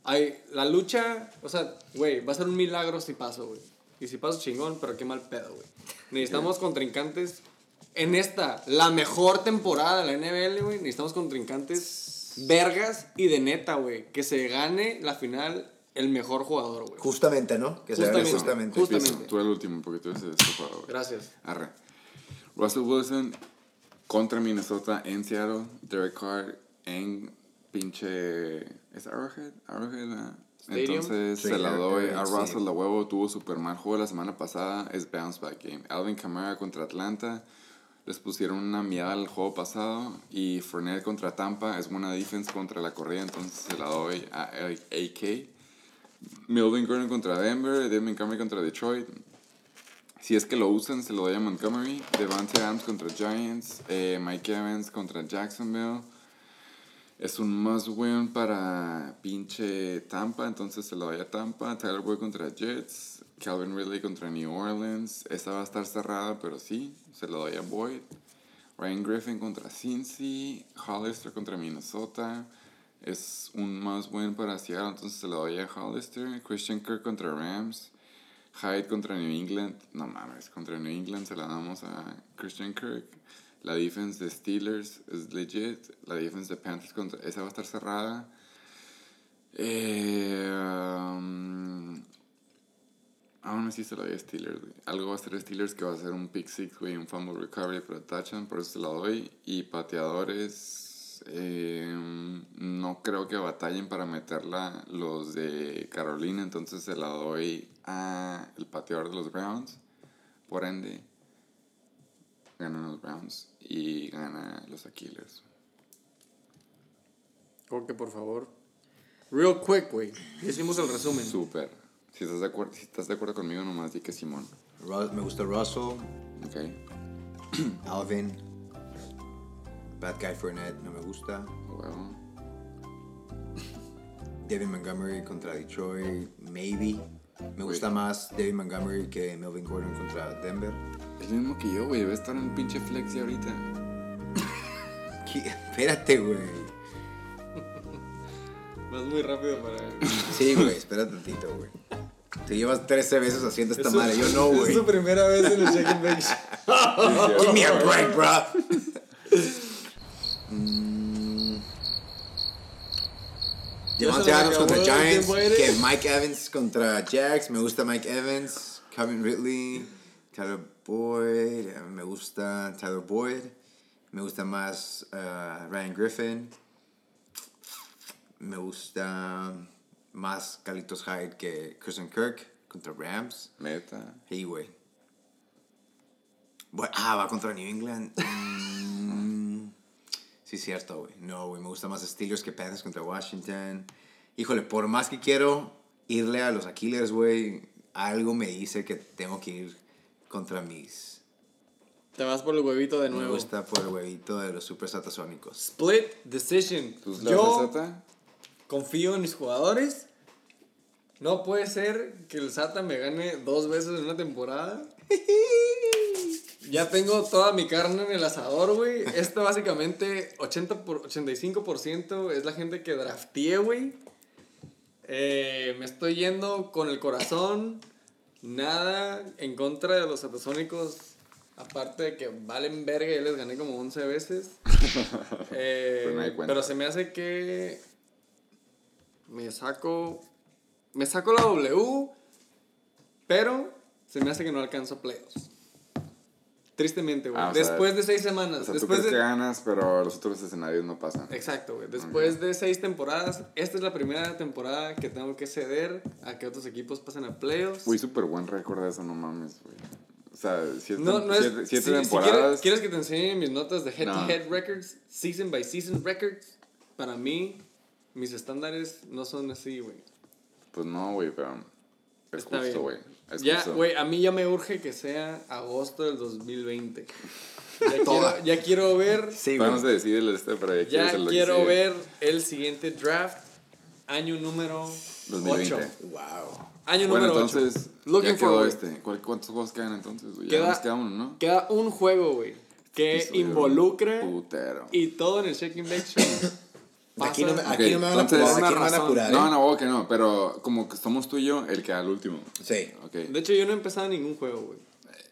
Hay, la lucha, o sea, güey, va a ser un milagro si paso, güey. Y si paso chingón, pero qué mal pedo, güey. Necesitamos contrincantes en esta, la mejor temporada de la NBL, güey. Necesitamos contrincantes vergas y de neta, güey. Que se gane la final el mejor jugador, güey. Justamente, ¿no? Que se haga Justamente. justamente. Empieza, justamente. Tú eres el último, porque tú eres este jugador. güey. Gracias. Arre. Russell Wilson contra Minnesota en Seattle. Derek Carr en pinche. ¿Es Arrowhead? Arrowhead. Stadium. Entonces Sí, se la doy a Russell de huevo. Tuvo super mal juego la semana pasada. Es bounce back game. Alvin Kamara contra Atlanta. Les pusieron una mirada al juego pasado. Y Fournette contra Tampa. Es buena defense contra la corrida. Entonces se la doy a AK. Melvin Gordon contra Denver. Devin Montgomery contra Detroit. Si es que lo usan, se lo doy a Montgomery. Devante Adams contra Giants. eh, Mike Evans contra Jacksonville. Es un must win para pinche Tampa, entonces se lo doy a Tampa. Tyler Boyd contra Jets. Calvin Ridley contra New Orleans. Esta va a estar cerrada, pero sí, se lo doy a Boyd. Ryan Griffin contra Cincy. Hollister contra Minnesota. Es un must win para Seattle, entonces se lo doy a Hollister. Christian Kirk contra Rams. Hyde contra New England. No mames, contra New England se la damos a Christian Kirk. La defense de Steelers es legit. La defense de Panthers contra. Esa va a estar cerrada. Eh, um, aún así se la doy a Steelers, güey. Algo va a ser Steelers que va a ser un pick six, güey. Un fumble recovery para touchdown. Por eso se la doy. Y pateadores. eh, no creo que batallen para meterla los de Carolina. Entonces se la doy a el pateador de los Browns. Por ende, ganan los Browns y gana los Aquilers. Coque, por favor. Real quick, güey. Hicimos el resumen. Súper. Si estás, de acuerdo, si estás de acuerdo conmigo, nomás di que Simón. Ru- me gusta Russell, Ok. <clears throat> Alvin, Bad Guy Fournette, no me gusta. Huevo. <laughs> David Montgomery contra Detroit, maybe. Me gusta más David Montgomery que Melvin Gordon contra Denver. Es lo mismo que yo, güey. Debe estar en pinche flexi ahorita. <laughs> ¿Qué? Espérate, güey. Vas muy rápido para. Sí, güey, espera tantito, güey. Te llevas 13 veces haciendo esta Es su- madre, yo no, Es güey. su primera vez en el Check and Bench. <laughs> Give me a break, bro. <laughs> Mm. Adams contra Giants, que Mike Evans contra Jags, me gusta Mike Evans, Calvin Ridley, Tyler Boyd, eh, me gusta Tyler Boyd, me gusta más uh, Ryan Griffin, me gusta más Carlitos Hyde que Christian Kirk contra Rams. Meta. Hey, güey. Ah, va contra New England. <laughs> Mm, sí, cierto, güey. No, güey. Me gusta más Steelers que Panthers contra Washington. Híjole, por más que quiero irle a los Aquilers, güey, algo me dice que tengo que ir contra mis. Te vas por el huevito de Me nuevo. gusta por el huevito de los Super Satasónicos. Split decision. ¿Tus la Yo confío en mis jugadores. No puede ser que el Sata me gane dos veces en una temporada. <laughs> Ya tengo toda mi carne en el asador, güey. Esto básicamente 80 por 85% es la gente que drafteé, güey. Eh, me estoy yendo con el corazón. Nada en contra de los satasónicos. Aparte de que valen verga, ya les gané como 11 veces. <laughs> Eh, Pues pero se me hace que me saco me saco la W, pero se me hace que no alcanzo playoffs. Tristemente, güey. Ah, o sea, Después de seis semanas. O sea, tú después crees de... que ganas, pero los otros escenarios no pasan. Exacto, güey. Después de seis temporadas, esta es la primera temporada que tengo que ceder a que otros equipos pasen a playoffs. Güey, súper buen récord de eso, no mames, güey. O sea, siete, no, no es. siete, siete si- si temporadas. quieres, quieres que te enseñe mis notas de No. head-to-head records, season by season records? Para mí, mis estándares no son así, güey. Pues no, güey, pero es Está justo, bien. güey. Ya, güey, a mí ya me urge que sea agosto del 2020. <laughs> Ya, quiero, ya quiero ver. Sí, se decide el este, pero ya, Ya quiero sigue. ver el siguiente draft. Año número 2020. 8. Wow. Año Bueno, número entonces, 8. Looking ya quedó forward. este. ¿Cuál- ¿Cuántos juegos quedan entonces, güey? Queda- Ya nos queda uno, ¿no? Queda un juego, güey. Que Putero. y todo en el Shaking Bake Show. <laughs> Aquí no me, aquí Ok, no me van a entonces- apurar, Por aquí no me van a apurar, No, ¿eh? no, que no, pero como que somos tú y yo, el que al último. Sí. Ok. De hecho, yo no he empezado ningún juego, güey.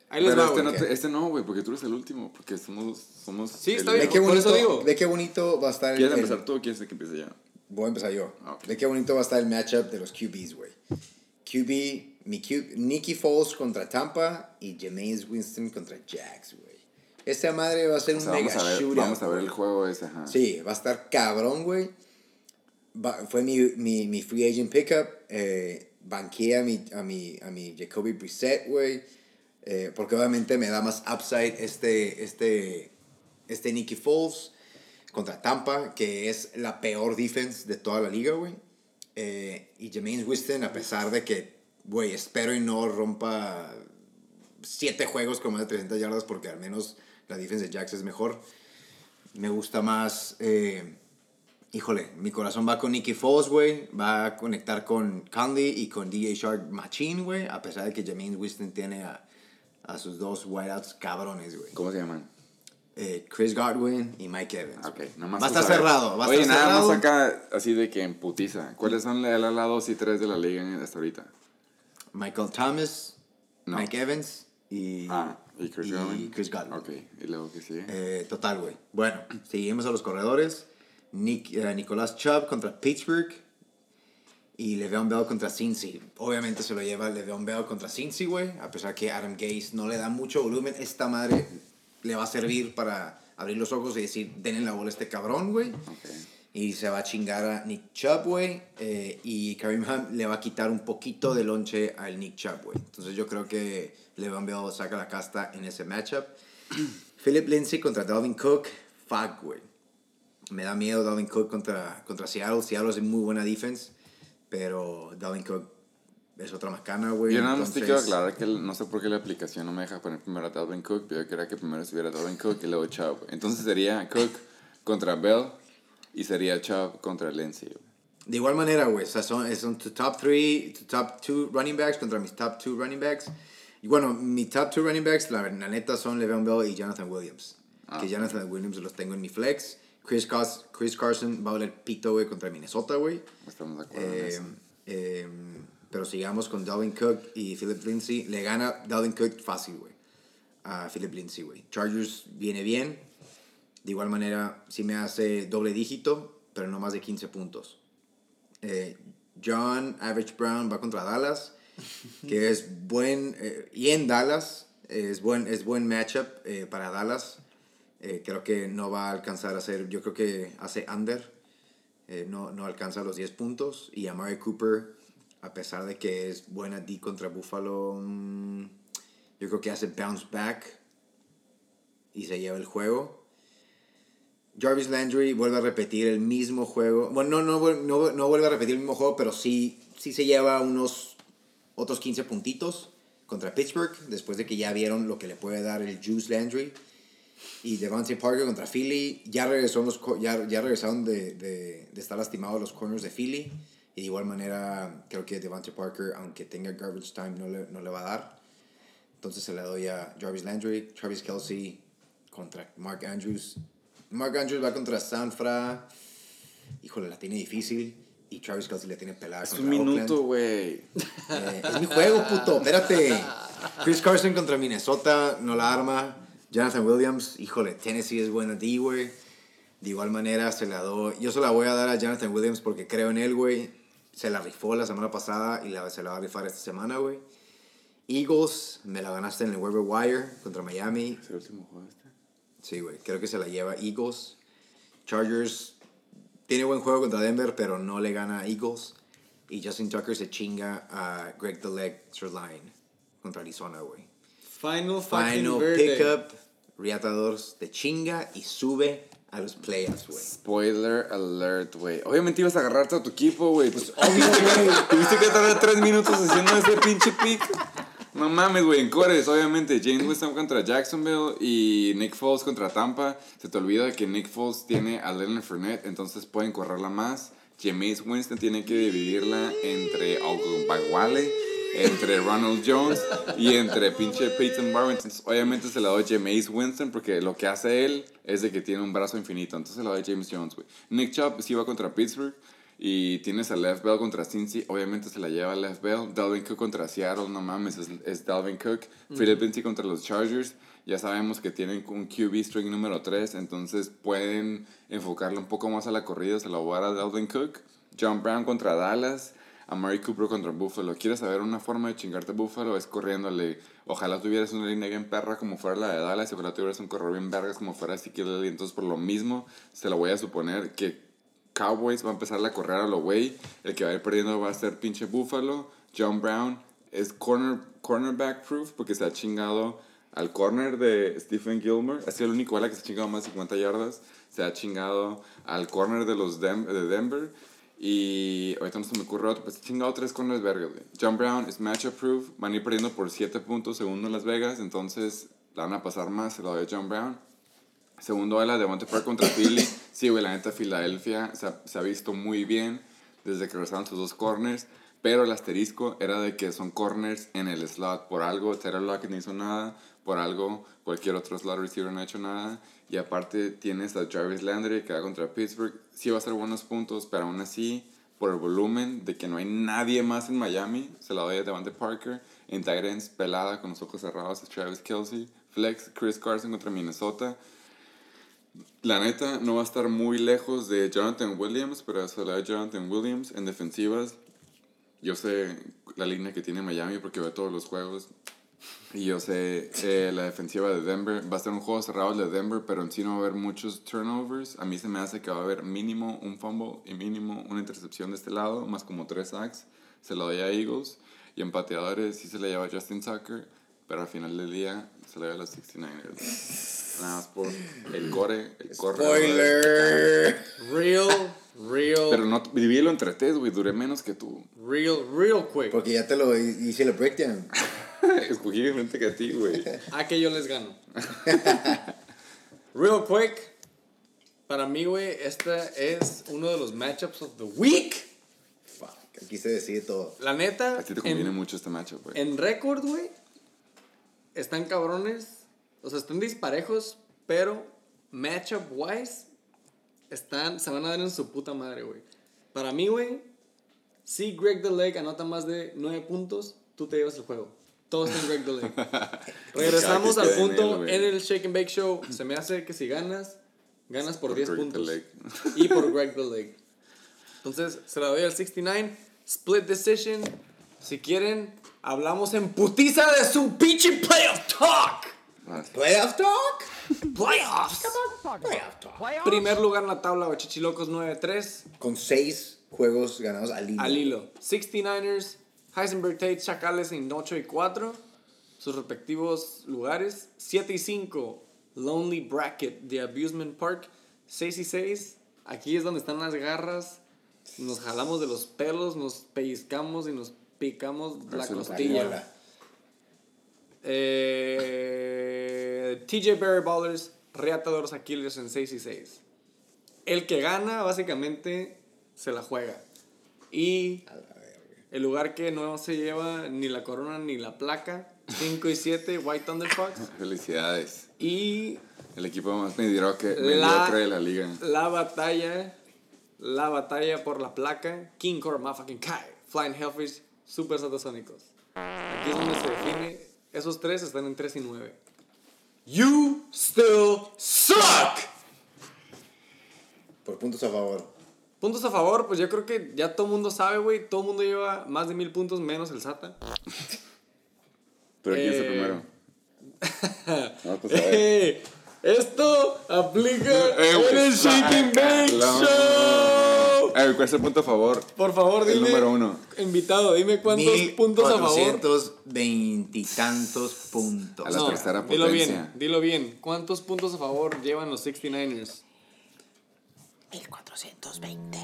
Ahí les Pero va, este no, te- este no, güey, porque tú eres el último, porque somos... somos Sí, está el- bien. Ve qué, Por bonito, eso digo. ve qué bonito va a estar el- ¿Quieres el- empezar tú o quieres que empiece yo? Voy a empezar yo. Ah, ok. Ve qué bonito va a estar el matchup de los QBs, güey. QB, mi Q, Nicky Foles contra Tampa y Jameis Winston contra Jags, güey. Esta madre va a ser O un mega vamos a ver, shootout. vamos a ver el juego ese, ajá. Sí, va a estar cabrón, güey. Va- fue mi, mi, mi free agent pickup. Eh, banqué a mi, a mi, a mi Jacoby Brissett, güey. Eh, porque obviamente me da más upside este, este, este Nicky Foles contra Tampa, que es la peor defense de toda la liga, güey. Eh, y Jameis Winston, a pesar de que, güey, espero y no rompa siete juegos con más de 300 yardas porque al menos la defensa de Jax es mejor. Me gusta más. eh, híjole, mi corazón va con Nicky Foles, güey. Va a conectar con Conley y con DJ Shark Machine, güey. A pesar de que Jameis Winston tiene a, a sus dos wideouts cabrones, güey. ¿Cómo se llaman? Eh, Chris Godwin y Mike Evans. Nomás va a estar sabes. cerrado. Va a Oye, estar nada cerrado. más acá, así de que en putiza. ¿Cuáles son el ala 2 y 3 de la liga hasta ahorita? Michael Thomas, No. Mike Evans y, Ah, ¿y Chris Godwin? Chris Godwin. Ok, ¿y luego qué sigue? Eh, total, güey. Bueno, seguimos a los corredores. Nick, eh, Nicolás Chubb contra Pittsburgh. Y Le'Veon Bell contra Cincy. Obviamente se lo lleva Le'Veon Bell contra Cincy, güey. A pesar que Adam Gase no le da mucho volumen. Esta madre le va a servir para abrir los ojos y decir, denle la bola a este cabrón, güey. Y se va a chingar a Nick Chubb, güey. eh, y Kareem Hunt le va a quitar un poquito de lonche al Nick Chubb, güey. Entonces yo creo que Le'Veon Bell saca la casta en ese matchup. <clears throat> Philip Lindsay contra Dalvin Cook. Fuck, güey. Me da miedo Dalvin Cook contra, contra Seattle. Seattle es muy buena defense. Pero Dalvin Cook es otra macana, güey. Yo nada más te quiero aclarar que el- no sé por qué la aplicación no me deja poner primero a Dalvin Cook, pero yo quería que primero estuviera Dalvin Cook y luego Chubb. Entonces sería Cook contra Bell y sería Chubb contra Lindsay. güey. De igual manera, güey, o sea, son, son tu top 3, tu top 2 running backs contra mis top 2 running backs. Y bueno, mi top 2 running backs, la, la neta, son Le'Veon Bell y Jonathan Williams. Ah, que. Jonathan Williams los tengo en mi flex. Chris, Cars- Chris Carson va a valer pito, güey, contra Minnesota, güey. Estamos de acuerdo en Eh, eso. eh, pero sigamos con Dalvin Cook y Philip Lindsay. Le gana Dalvin Cook fácil, güey. A Philip Lindsay, güey. Chargers viene bien. De igual manera, sí me hace doble dígito, pero no más de 15 puntos. Eh, John Average Brown va contra Dallas, que es buen. eh, y en Dallas, es buen, es buen matchup eh, para Dallas. Eh, creo que no va a alcanzar a hacer. Yo creo que hace under. No, no alcanza los 10 puntos. Y Amari Cooper, a pesar de que es buena D contra Buffalo, mm, yo creo que hace bounce back y se lleva el juego. Jarvis Landry vuelve a repetir el mismo juego. Bueno, no, no, no, no vuelve a repetir el mismo juego, pero sí, sí se lleva unos otros 15 puntitos contra Pittsburgh, después de que ya vieron lo que le puede dar el Juice Landry. Y Devante Parker contra Philly. Ya, regresó los, ya, ya regresaron de, de, de estar lastimados los corners de Philly. Y de igual manera, creo que Devante Parker, aunque tenga garbage time, no le, no le va a dar. Entonces se la doy a Jarvis Landry, Travis Kelsey contra Mark Andrews. Mark Andrews va contra Sanfra. Híjole, la tiene difícil. Y Travis Kelsey le tiene pelada Es un minuto, güey. Eh, es mi juego, puto. Espérate. Chris Carson contra Minnesota, no la arma. Jonathan Williams, híjole, Tennessee es buena D, güey. De igual manera, se la doy. Yo se la voy a dar a Jonathan Williams porque creo en él, güey. Se la rifó la semana pasada y la, se la va a rifar esta semana, güey. Eagles, me la ganaste en el waiver wire contra Miami. ¿Es el último juego este? Sí, güey, creo que se la lleva Eagles. Chargers tiene buen juego contra Denver, pero no le gana a Eagles. Y Justin Tucker se chinga a Greg the Leg Sirline contra Arizona, güey. Final Final pickup, Riatadores te chinga y sube a los playoffs, güey. Spoiler alert, güey. Obviamente ibas a agarrarte a tu equipo, güey. Pues obvio, güey. Tuviste que tardar tres minutos haciendo ese pinche pick. No mames, güey. En cores, obviamente. James Winston contra Jacksonville y Nick Foles contra Tampa. Se te olvida que Nick Foles tiene a Leonard Fournette, entonces pueden correrla más. Jameis Winston tiene que dividirla entre Baguale, entre Ronald Jones y entre pinche Peyton Barber. Entonces, obviamente se la doy a Jameis Winston porque lo que hace él es de que tiene un brazo infinito. Entonces se la doy a James Jones, güey. Nick Chubb sí va contra Pittsburgh. Y tienes a Left Bell contra Cincy, obviamente se la lleva Left Bell. Dalvin Cook contra Seattle, no mames, es, es Dalvin Cook. Philip Lindsay contra los Chargers, ya sabemos que tienen un QB string número 3, entonces pueden enfocarlo un poco más a la corrida, se la voy a dar a Dalvin Cook. John Brown contra Dallas, a Murray Cooper contra Buffalo. ¿Quieres saber una forma de chingarte a Buffalo? Es corriéndole. Ojalá tuvieras una línea bien perra como fuera la de Dallas, y ojalá tuvieras un corredor bien vergas como fuera Elliott. Entonces, por lo mismo, se lo voy a suponer que Cowboys va a empezar a correr a lo güey. El que va a ir perdiendo va a ser pinche Buffalo. John Brown es corner, cornerback proof porque se ha chingado al corner de Stephen Gilmore. Ha sido el único ala que se ha chingado más de 50 yardas. Se ha chingado al corner de los Dem- de Denver. Y ahorita no se me ocurre otro, pues chingado tres corners vergas, güey. John Brown es match approved, van a ir perdiendo por 7 puntos segundo en Las Vegas, entonces la van a pasar más, se lo doy a John Brown. Segundo ala, Devontae Park contra Philly. Sí, güey, la neta, Filadelfia se ha, se ha visto muy bien desde que regresaron sus dos corners. Pero el asterisco era de que son corners en el slot. Por algo, Terrell Lockett no hizo nada. Por algo, cualquier otro slot receiver no ha hecho nada. Y aparte, tienes a Jarvis Landry que va contra Pittsburgh. Sí va a ser buenos puntos, pero aún así, por el volumen de que no hay nadie más en Miami, se la doy a Devante Parker. En Tyrants, pelada con los ojos cerrados, es Travis Kelsey. Flex, Chris Carson contra Minnesota. La neta, no va a estar muy lejos de Jonathan Williams, pero se la a Jonathan Williams en defensivas. Yo sé la línea que tiene Miami porque veo todos los juegos. Y yo sé eh, la defensiva de Denver. Va a ser un juego cerrado de Denver, pero en sí no va a haber muchos turnovers. A mí se me hace que va a haber mínimo un fumble y mínimo una intercepción de este lado, más como tres sacks. Se lo doy a Eagles. Y en pateadores sí se le lleva a Justin Tucker, pero al final del día se le lleva a los 69ers. Nada más por el core, el corre. Spoiler. Real, real, Pero no, divídelo entre tres, güey. Duré menos que tú. real, real quick. Porque ya te lo hice el breakdown. <laughs> Escogí diferente que a ti, güey. A que yo les gano. Real quick. Para mí, güey, este es uno de los matchups of the week. Fuck, aquí se decide todo. La neta, A ti te conviene en, mucho este matchup, güey. en récord, güey, están cabrones. O sea, están disparejos, pero matchup wise, están, se van a dar en su puta madre, güey. Para mí, güey, si Greg the Leg anota más de 9 puntos, tú te llevas el juego. Todo está en Greg the Leg. <laughs> Regresamos al punto en el Shake and Bake Show. Se me hace que si ganas, ganas por Por 10 Greg puntos. Y por Greg the Leg. Entonces, se la doy al 69. Split decision. Si quieren, hablamos en putiza de su pinche playoff talk. Playoff talk. Playoffs. Playoff talk. Primer lugar en la tabla, Bachichilocos 9-3. Con seis juegos ganados al hilo. Al hilo. 69ers, Heisenberg Tate, Chacales en 8 y 4. Sus respectivos lugares. 7 y 5, Lonely Bracket de Abusement Park. 6 y 6. Aquí es donde están las garras. Nos jalamos de los pelos, nos pellizcamos y nos picamos la costilla. Eh, TJ Barry Ballers, Reata de los Aquiles en 6 y 6. El que gana, básicamente, se la juega. Y el lugar que no se lleva ni la corona ni la placa, 5 y 7, White Thunder Fox. <laughs> Felicidades. Y El equipo más mediocre, mediocre de la liga. la batalla, la batalla por la placa, King Core Motherfucking Kai, Flying Hellfish, Super Satasónicos. Aquí es donde se define, esos tres están en 3 y 9. You still suck! Por puntos a favor. Puntos a favor, pues yo creo que ya todo el mundo sabe, güey. Todo el mundo lleva más de mil puntos menos el SATA. Pero ¿quién es el Eh, primero? <laughs> Vamos pues, a ver. Eh, Esto aplica Eh, en el Shake and Bake Show. ¿Cuál es el punto a favor? Por favor, El dime. número uno. Invitado, dime cuántos puntos a favor. 1420 y tantos puntos. A la No, tercera dilo potencia. bien, dilo bien. ¿Cuántos puntos a favor llevan los 69ers? 1420.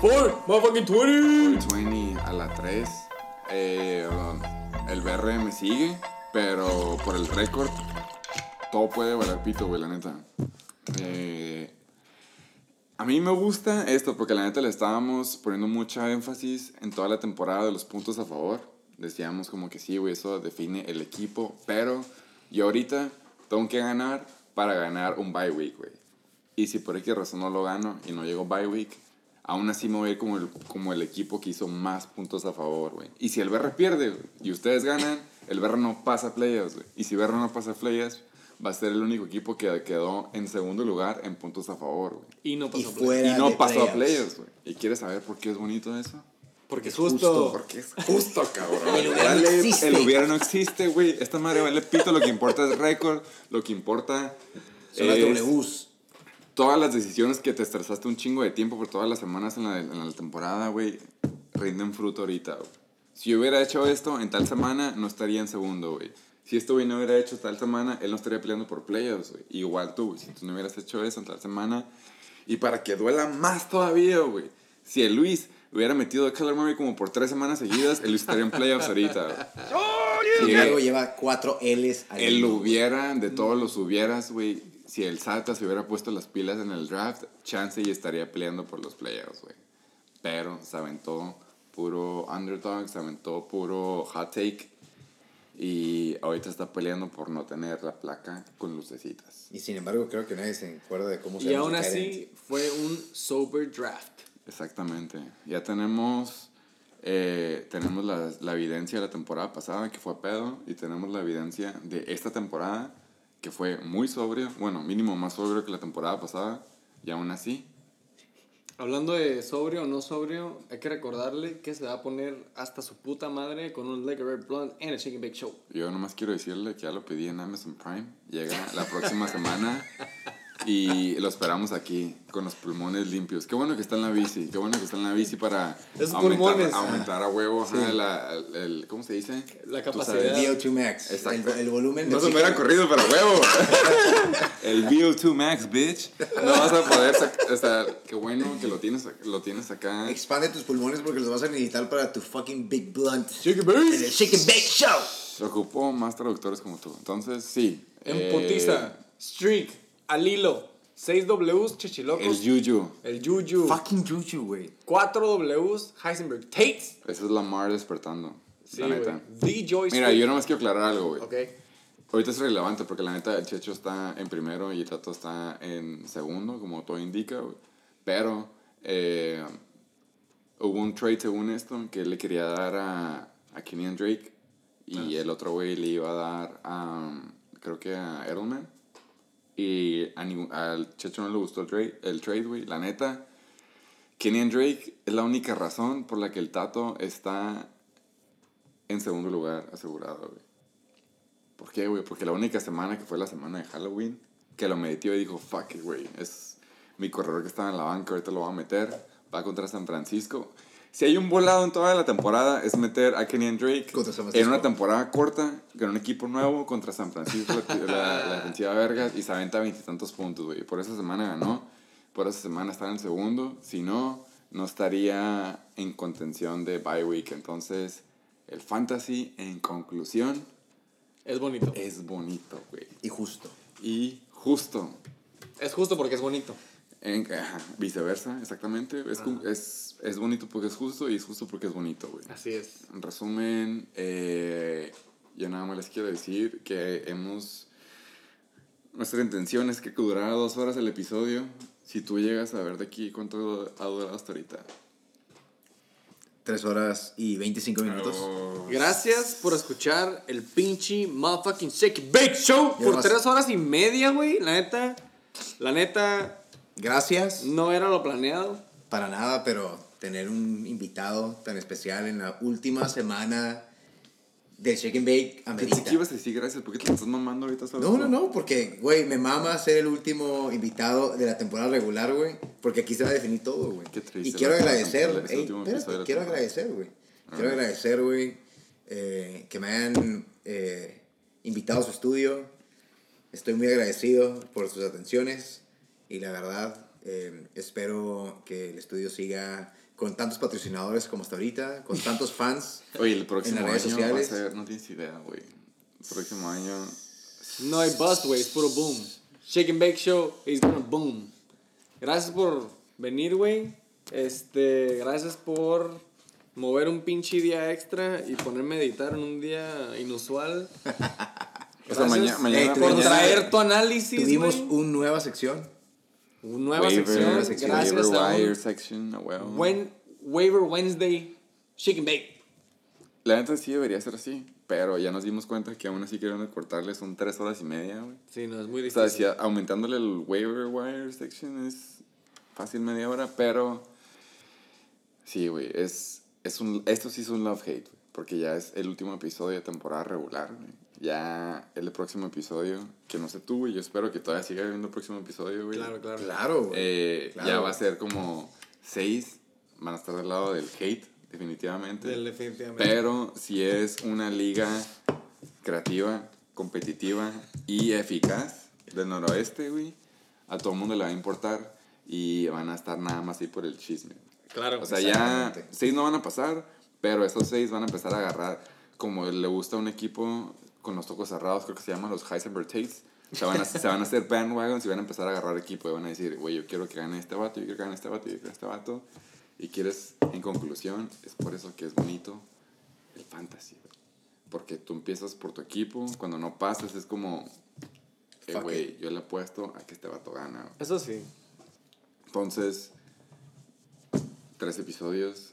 Four, motherfucking 20. 20 a la 3. Eh, el BR me sigue, pero por el récord, todo puede valer pito, güey, la neta. Eh, a mí me gusta esto porque la neta le estábamos poniendo mucha énfasis en toda la temporada de los puntos a favor. Decíamos como que sí, güey, eso define el equipo, pero yo ahorita tengo que ganar para ganar un bye week, güey. Y si por X razón no lo gano y no llego bye week, aún así me voy como el, como el equipo que hizo más puntos a favor, güey. Y si el BR pierde y ustedes ganan, el BR no pasa playoffs, güey. Y si BR no pasa playoffs, va a ser el único equipo que quedó en segundo lugar en puntos a favor, güey. Y no Y pasó play. fuera Y no pasó a playoffs. güey. ¿Y quieres saber por qué es bonito eso? Porque es justo, justo. Porque es justo, <laughs> cabrón. El hubiera no existe. El hubiera no existe, güey. Esta madre vale pito. Lo que importa es récord. Lo que importa Son las es Ws. todas las decisiones que te estresaste un chingo de tiempo por todas las semanas en la, en la temporada, güey, rinden fruto ahorita, güey. Si yo hubiera hecho esto en tal semana, no estaría en segundo, güey. Si esto güey no hubiera hecho tal semana, él no estaría peleando por playoffs, güey. Igual tú, güey. Si tú no hubieras hecho eso en tal semana. Y para que duela más todavía, güey. Si el Luis hubiera metido a Kyler Murray como por tres semanas seguidas, Luis estaría en playoffs ahorita. güey. Si Luego él, lleva cuatro L's al él lo hilo. hubiera, de todos los hubieras, güey. Si el Sata se hubiera puesto las pilas en el draft, chance y estaría peleando por los playoffs, güey. Pero se aventó puro underdog, se aventó puro hot take. Y ahorita está peleando por no tener la placa con lucecitas. Y sin embargo, creo que nadie se acuerda de cómo se Y aún así fue un sober draft. Exactamente. Ya tenemos, eh, tenemos la, la evidencia de la temporada pasada, que fue pedo, y tenemos la evidencia de esta temporada, que fue muy sobrio, bueno, mínimo más sobrio que la temporada pasada, y aún así, Hablando de sobrio o no sobrio, hay que recordarle que se va a poner hasta su puta madre con un Leg Red Blunt en el Chicken Bake Show. yo nomás quiero decirle que ya lo pedí en Amazon Prime, llega la próxima semana. <laughs> Y lo esperamos aquí, con los pulmones limpios. Qué bueno que está en la bici, qué bueno que está en la bici para Esos aumentar, pulmones. aumentar a huevo, ajá, la- el, el- ¿cómo se dice? La capacidad. end. VO2 Max. El, Exacto. el volumen No se me hubiera corrido, pero huevo. <laughs> El VO2 Max, bitch. No vas a poder sacar. O sea, qué bueno que lo tienes, lo tienes acá. Expande tus pulmones porque los vas a necesitar para tu fucking Big Blunt. Chicken En Bake. el Chicken Bake Show. Se ocupó más traductores como tú. Entonces, sí. En eh, putiza. Streak. Al hilo. 6 Ws, chichilocos. El Yuyu. El Juju. Fucking Juju, güey. 4 Ws, Heisenberg. Tates. Esa es la Mar despertando. Sí, la neta. The Joyce. Mira, yo nomás quiero aclarar algo, güey. Ok. Ahorita es relevante porque la neta el Checho está en primero y el Tato está en segundo, como todo indica, güey. Pero eh, hubo un trade según esto que él le quería dar a, a Kenyan Drake y el otro güey le iba a dar a, creo que a Edelman. Y a al Checho no le gustó el trade, el trade, güey. La neta, Kenyan Drake es la única razón por la que el Tato está en segundo lugar asegurado, güey. ¿Por qué, güey? Porque la única semana que fue la semana de Halloween, que lo metió y dijo, fuck it, güey. Es mi corredor que estaba en la banca, ahorita lo voy a meter. Va contra San Francisco. Si hay un volado en toda la temporada, es meter a Kenyan Drake Contra San en una temporada corta, con un equipo nuevo contra San Francisco, la, la, la defensiva vergas, y se aventa veintitantos puntos, güey. Por esa semana ganó. Por esa semana está en el segundo. Si no, no estaría en contención de bye week. Entonces, el fantasy, en conclusión, Es bonito. es bonito, güey. Y justo. Y justo. Es justo porque es bonito. En, ajá, viceversa, exactamente. Es, es, es bonito porque es justo y es justo porque es bonito, güey. Así es. En resumen, eh, yo nada más les quiero decir que hemos... Nuestra intención es que durara dos horas el episodio. Si tú llegas a ver de aquí, ¿cuánto ha durado hasta ahorita? 3 horas y 25 minutos. Oh, Gracias por escuchar el pinche motherfucking Shake Bake Show Ya por tres horas y media, güey. La neta, la neta, Gracias. no era lo planeado. Para nada, pero tener un invitado tan especial en la última semana del Shake and Bake amerita. que ibas a decir gracias, ¿por qué te lo estás mamando ahorita solo? No, no, no, porque, güey, me mama ser el último invitado de la temporada regular, güey. Porque aquí se va a definir todo, güey. Qué triste, Y quiero agradecer, ey, espérate, de quiero temporada. agradecer, güey. Quiero agradecer, güey, eh, que me hayan eh, invitado a su estudio. Estoy muy agradecido por sus atenciones. Y la verdad, eh, espero que el estudio siga con tantos patrocinadores como hasta ahorita, con tantos <laughs> fans. Oye, el próximo En las redes año sociales. va a ser, no tienes idea, güey. El próximo año... No hay bust, güey, es puro boom. Shake and Bake Show is gonna boom. Gracias por venir, güey. Este, gracias por mover un pinche día extra y ponerme a editar en un día inusual. <laughs> O sea, mañana... Mañana por tuvimos- traer tu análisis, Tuvimos una nueva sección. Nueva waiver, sección. Gracias waiver a wire un section, a huevo. Wen- Waiver Wednesday and Bake. La neta sí debería ser así, pero ya nos dimos cuenta que aún así quieren cortarle son tres horas y media, güey. Sí, no, es muy O sea, difícil. si aumentándole el waiver wire section es fácil media hora, pero sí, güey, es, es un, esto sí es un love-hate, güey, porque ya es el último episodio de temporada regular, güey. Ya el próximo episodio, que no sé tú, güey, yo espero que todavía siga habiendo el próximo episodio, güey. Claro, claro. Claro, güey. Eh, Claro. Ya va a ser como seis, van a estar del lado del hate, definitivamente. Del- definitivamente. Pero si es una liga creativa, competitiva y eficaz del noroeste, güey, a todo el mundo le va a importar y van a estar nada más ahí por el chisme. Claro. O sea, ya seis no van a pasar, pero esos seis van a empezar a agarrar, como le gusta a un equipo con los ojos cerrados, creo que se llaman los Heisenberg Tates. Se van, a, se van a hacer bandwagons y van a empezar a agarrar equipo y van a decir, güey, yo quiero que gane este vato, yo quiero que gane este vato, yo quiero este vato. Y quieres, en conclusión, es por eso que es bonito el fantasy. Porque tú empiezas por tu equipo, cuando no pasas es como, eh, güey, yo le apuesto a que este vato gana. Eso sí. Entonces, tres episodios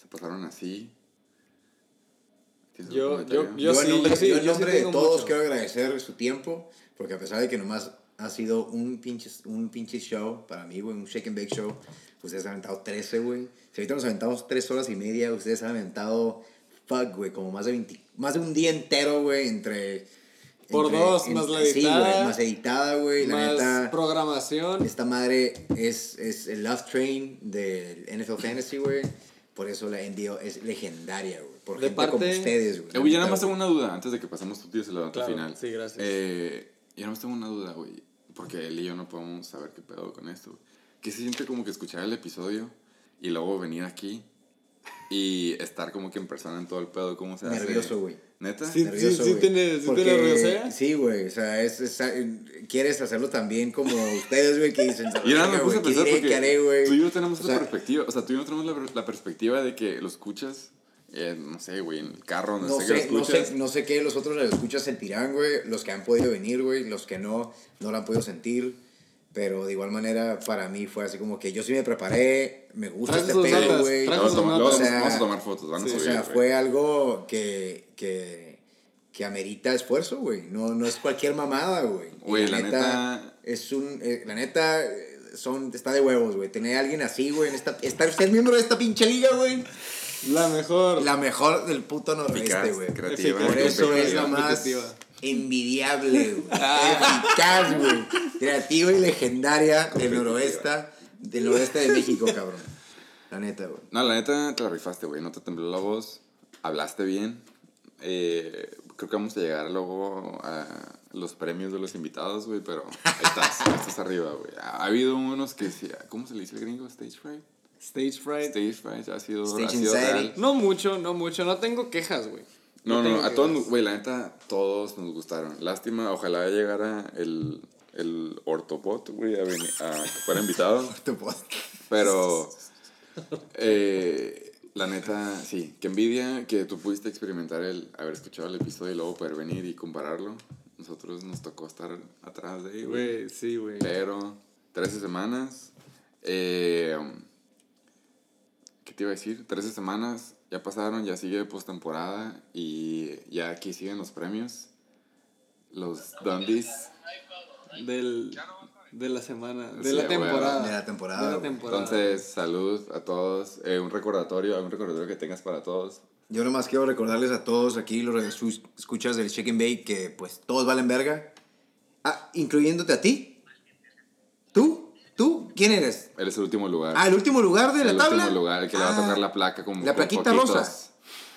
se pasaron así. ¿Tienes Yo- yo- yo- Yo, en sí, nombre, yo sí- yo en yo sí nombre de todos mucho. quiero agradecer su tiempo, porque a pesar de que nomás ha sido un pinche, un pinche show para mí, güey, un shake and bake show, ustedes han aventado 13, güey. Si ahorita nos aventamos 3 horas y media, ustedes han aventado, fuck, güey, como más de 20, más de un día entero, güey, entre... Por entre- dos, en- más la Sí, editada, güey, más editada, güey, la Más neta... programación. Esta madre es, es el Love Train del NFL Fantasy, güey. Por eso la envío es legendaria, güey. Por De gente como parte- ustedes, güey. Güey, yo nada más tengo una duda antes de que pasemos tu tío y se levanta Claro, al final. sí, gracias. Eh, yo nada más tengo una duda, güey. Porque él y yo no podemos saber qué pedo con esto. güey. ¿Qué se siente como que escuchar el episodio y luego venir aquí y estar como que en persona en todo el pedo? ¿Cómo se hace? Nervioso, güey. ¿Neta? Sí, Nervioso, sí güey. tiene- sí Porque- tiene nerviosea. Sí, güey. O sea, es, es- quieres hacerlo también como ustedes, güey, que dicen. Y nada, me "Verga, puse a pensar porque ¿Qué haré, güey?" tú y yo tenemos O esa perspectiva. O sea, tú y yo tenemos la, la perspectiva de que lo escuchas, eh, no sé, güey, en el carro, donde No sé lo no, sé, no sé qué los otros los escuchas sentirán, güey. Los que han podido venir, güey. Los que no, no lo han podido sentir. Pero de igual manera, para mí fue así como que yo sí me preparé. Me gusta este pedo, güey. Vamos a O sea, vamos a tomar fotos, van a Sí, subir. o sea, güey. fue algo que, que, que amerita esfuerzo, güey. No, no es cualquier mamada, güey. Güey, la neta- Es un. eh, la neta, eh, son, está de huevos, güey. Tener a alguien así, güey. en esta- Estar usted miembro de esta pinche liga, güey. La mejor. La mejor del puto noroeste, güey. creativa, Por eso es la más envidiable, güey. <laughs> Eficaz, güey. Creativa y legendaria del noroeste, del noroeste de México, cabrón. La neta, güey. No, la neta te la rifaste, güey. No te tembló la voz. Hablaste bien. Eh, creo que vamos a llegar luego a los premios de los invitados, güey. Pero ahí estás, ahí <laughs> estás arriba, güey. Ha habido unos que sí. ¿Cómo se le dice el gringo? ¿Stage fright? Stage fright. Stage fright ha sido, Stage ha sido anxiety. real. No mucho, no mucho. No tengo quejas, güey. No, no, a todos, güey, la neta, todos nos gustaron. Lástima, ojalá llegara el, el ortopod, güey, a, venir- a que fuera invitado. <laughs> Pero, eh, la neta, sí, que envidia que tú pudiste experimentar el haber escuchado el episodio y luego poder venir y compararlo. Nosotros nos tocó estar atrás de ahí, güey. Sí, güey. Pero, 13 semanas. Eh, ¿Qué te iba a decir? 13 semanas, ya pasaron, ya sigue postemporada y ya aquí siguen los premios. Los Dundies. Del, de la semana. De Sí, la temporada. De la temporada, De la temporada. Entonces, salud a todos. Eh, un recordatorio, algún recordatorio que tengas para todos. Yo nomás quiero recordarles a todos aquí, los escuchas del Chicken Bake, que pues todos valen verga. Ah, incluyéndote a ti. ¿Tú? ¿Tú? ¿Quién eres? Él es el último lugar. Ah, el último lugar de la el tabla. último lugar, el que le va a Ah, tocar la placa como La con plaquita rosa.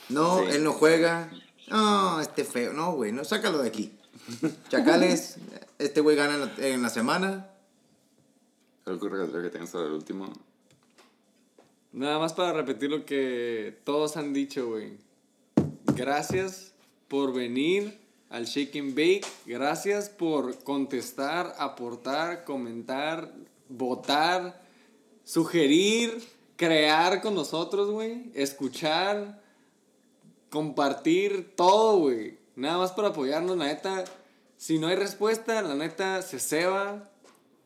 No, Sí. él no juega. No, este feo. No, güey, no, sácalo de aquí. Chacales, <laughs> este güey gana en la, en la semana. ¿Algún recordatorio que tengas para el último? Nada más para repetir lo que todos han dicho, güey. Gracias por venir al Shake and Bake. Gracias por contestar, aportar, comentar, votar, sugerir, crear con nosotros, güey. Escuchar, compartir, todo, güey. Nada más para apoyarnos, la neta. Si no hay respuesta, la neta se ceba.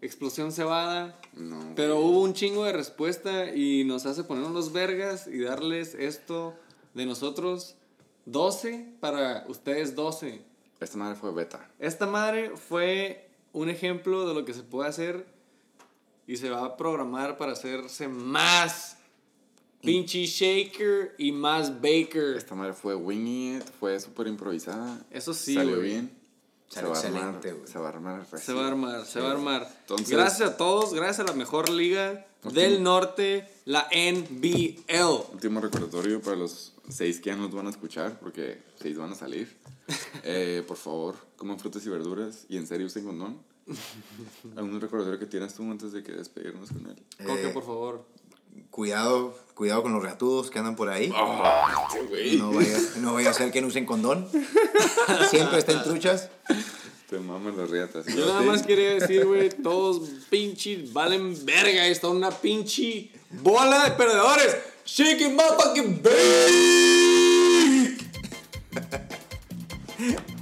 Explosión cebada. No. Pero hubo un chingo de respuesta y nos hace ponernos los vergas y darles esto de nosotros 12 para ustedes 12. Esta madre fue beta. Esta madre fue un ejemplo de lo que se puede hacer y se va a programar para hacerse más pinche shaker y más baker. Esta madre fue it, fue súper improvisada. Eso sí, Salió bien. Salió se va armar. güey. Se va a armar. Se va a armar, se va a armar. Entonces- gracias a todos, gracias a la mejor liga del norte, la NBL. Último recordatorio para los seis que ya nos van a escuchar, porque seis van a salir. <laughs> Eh, por favor, coman frutas y verduras y en serio usen condón. ¿Algún recordatorio que tienes tú antes de que despedirnos con él? Coque, Eh, por favor. cuidado, cuidado con los reatudos que andan por ahí. Ah. No vaya, no vaya a ser que no usen condón. <laughs> Siempre estén truchas. Te maman las riatas. Yo nada más quería decir, güey, todos pinches valen verga. Está una pinche bola de perdedores. Shake it, motherfucking bake. <laughs>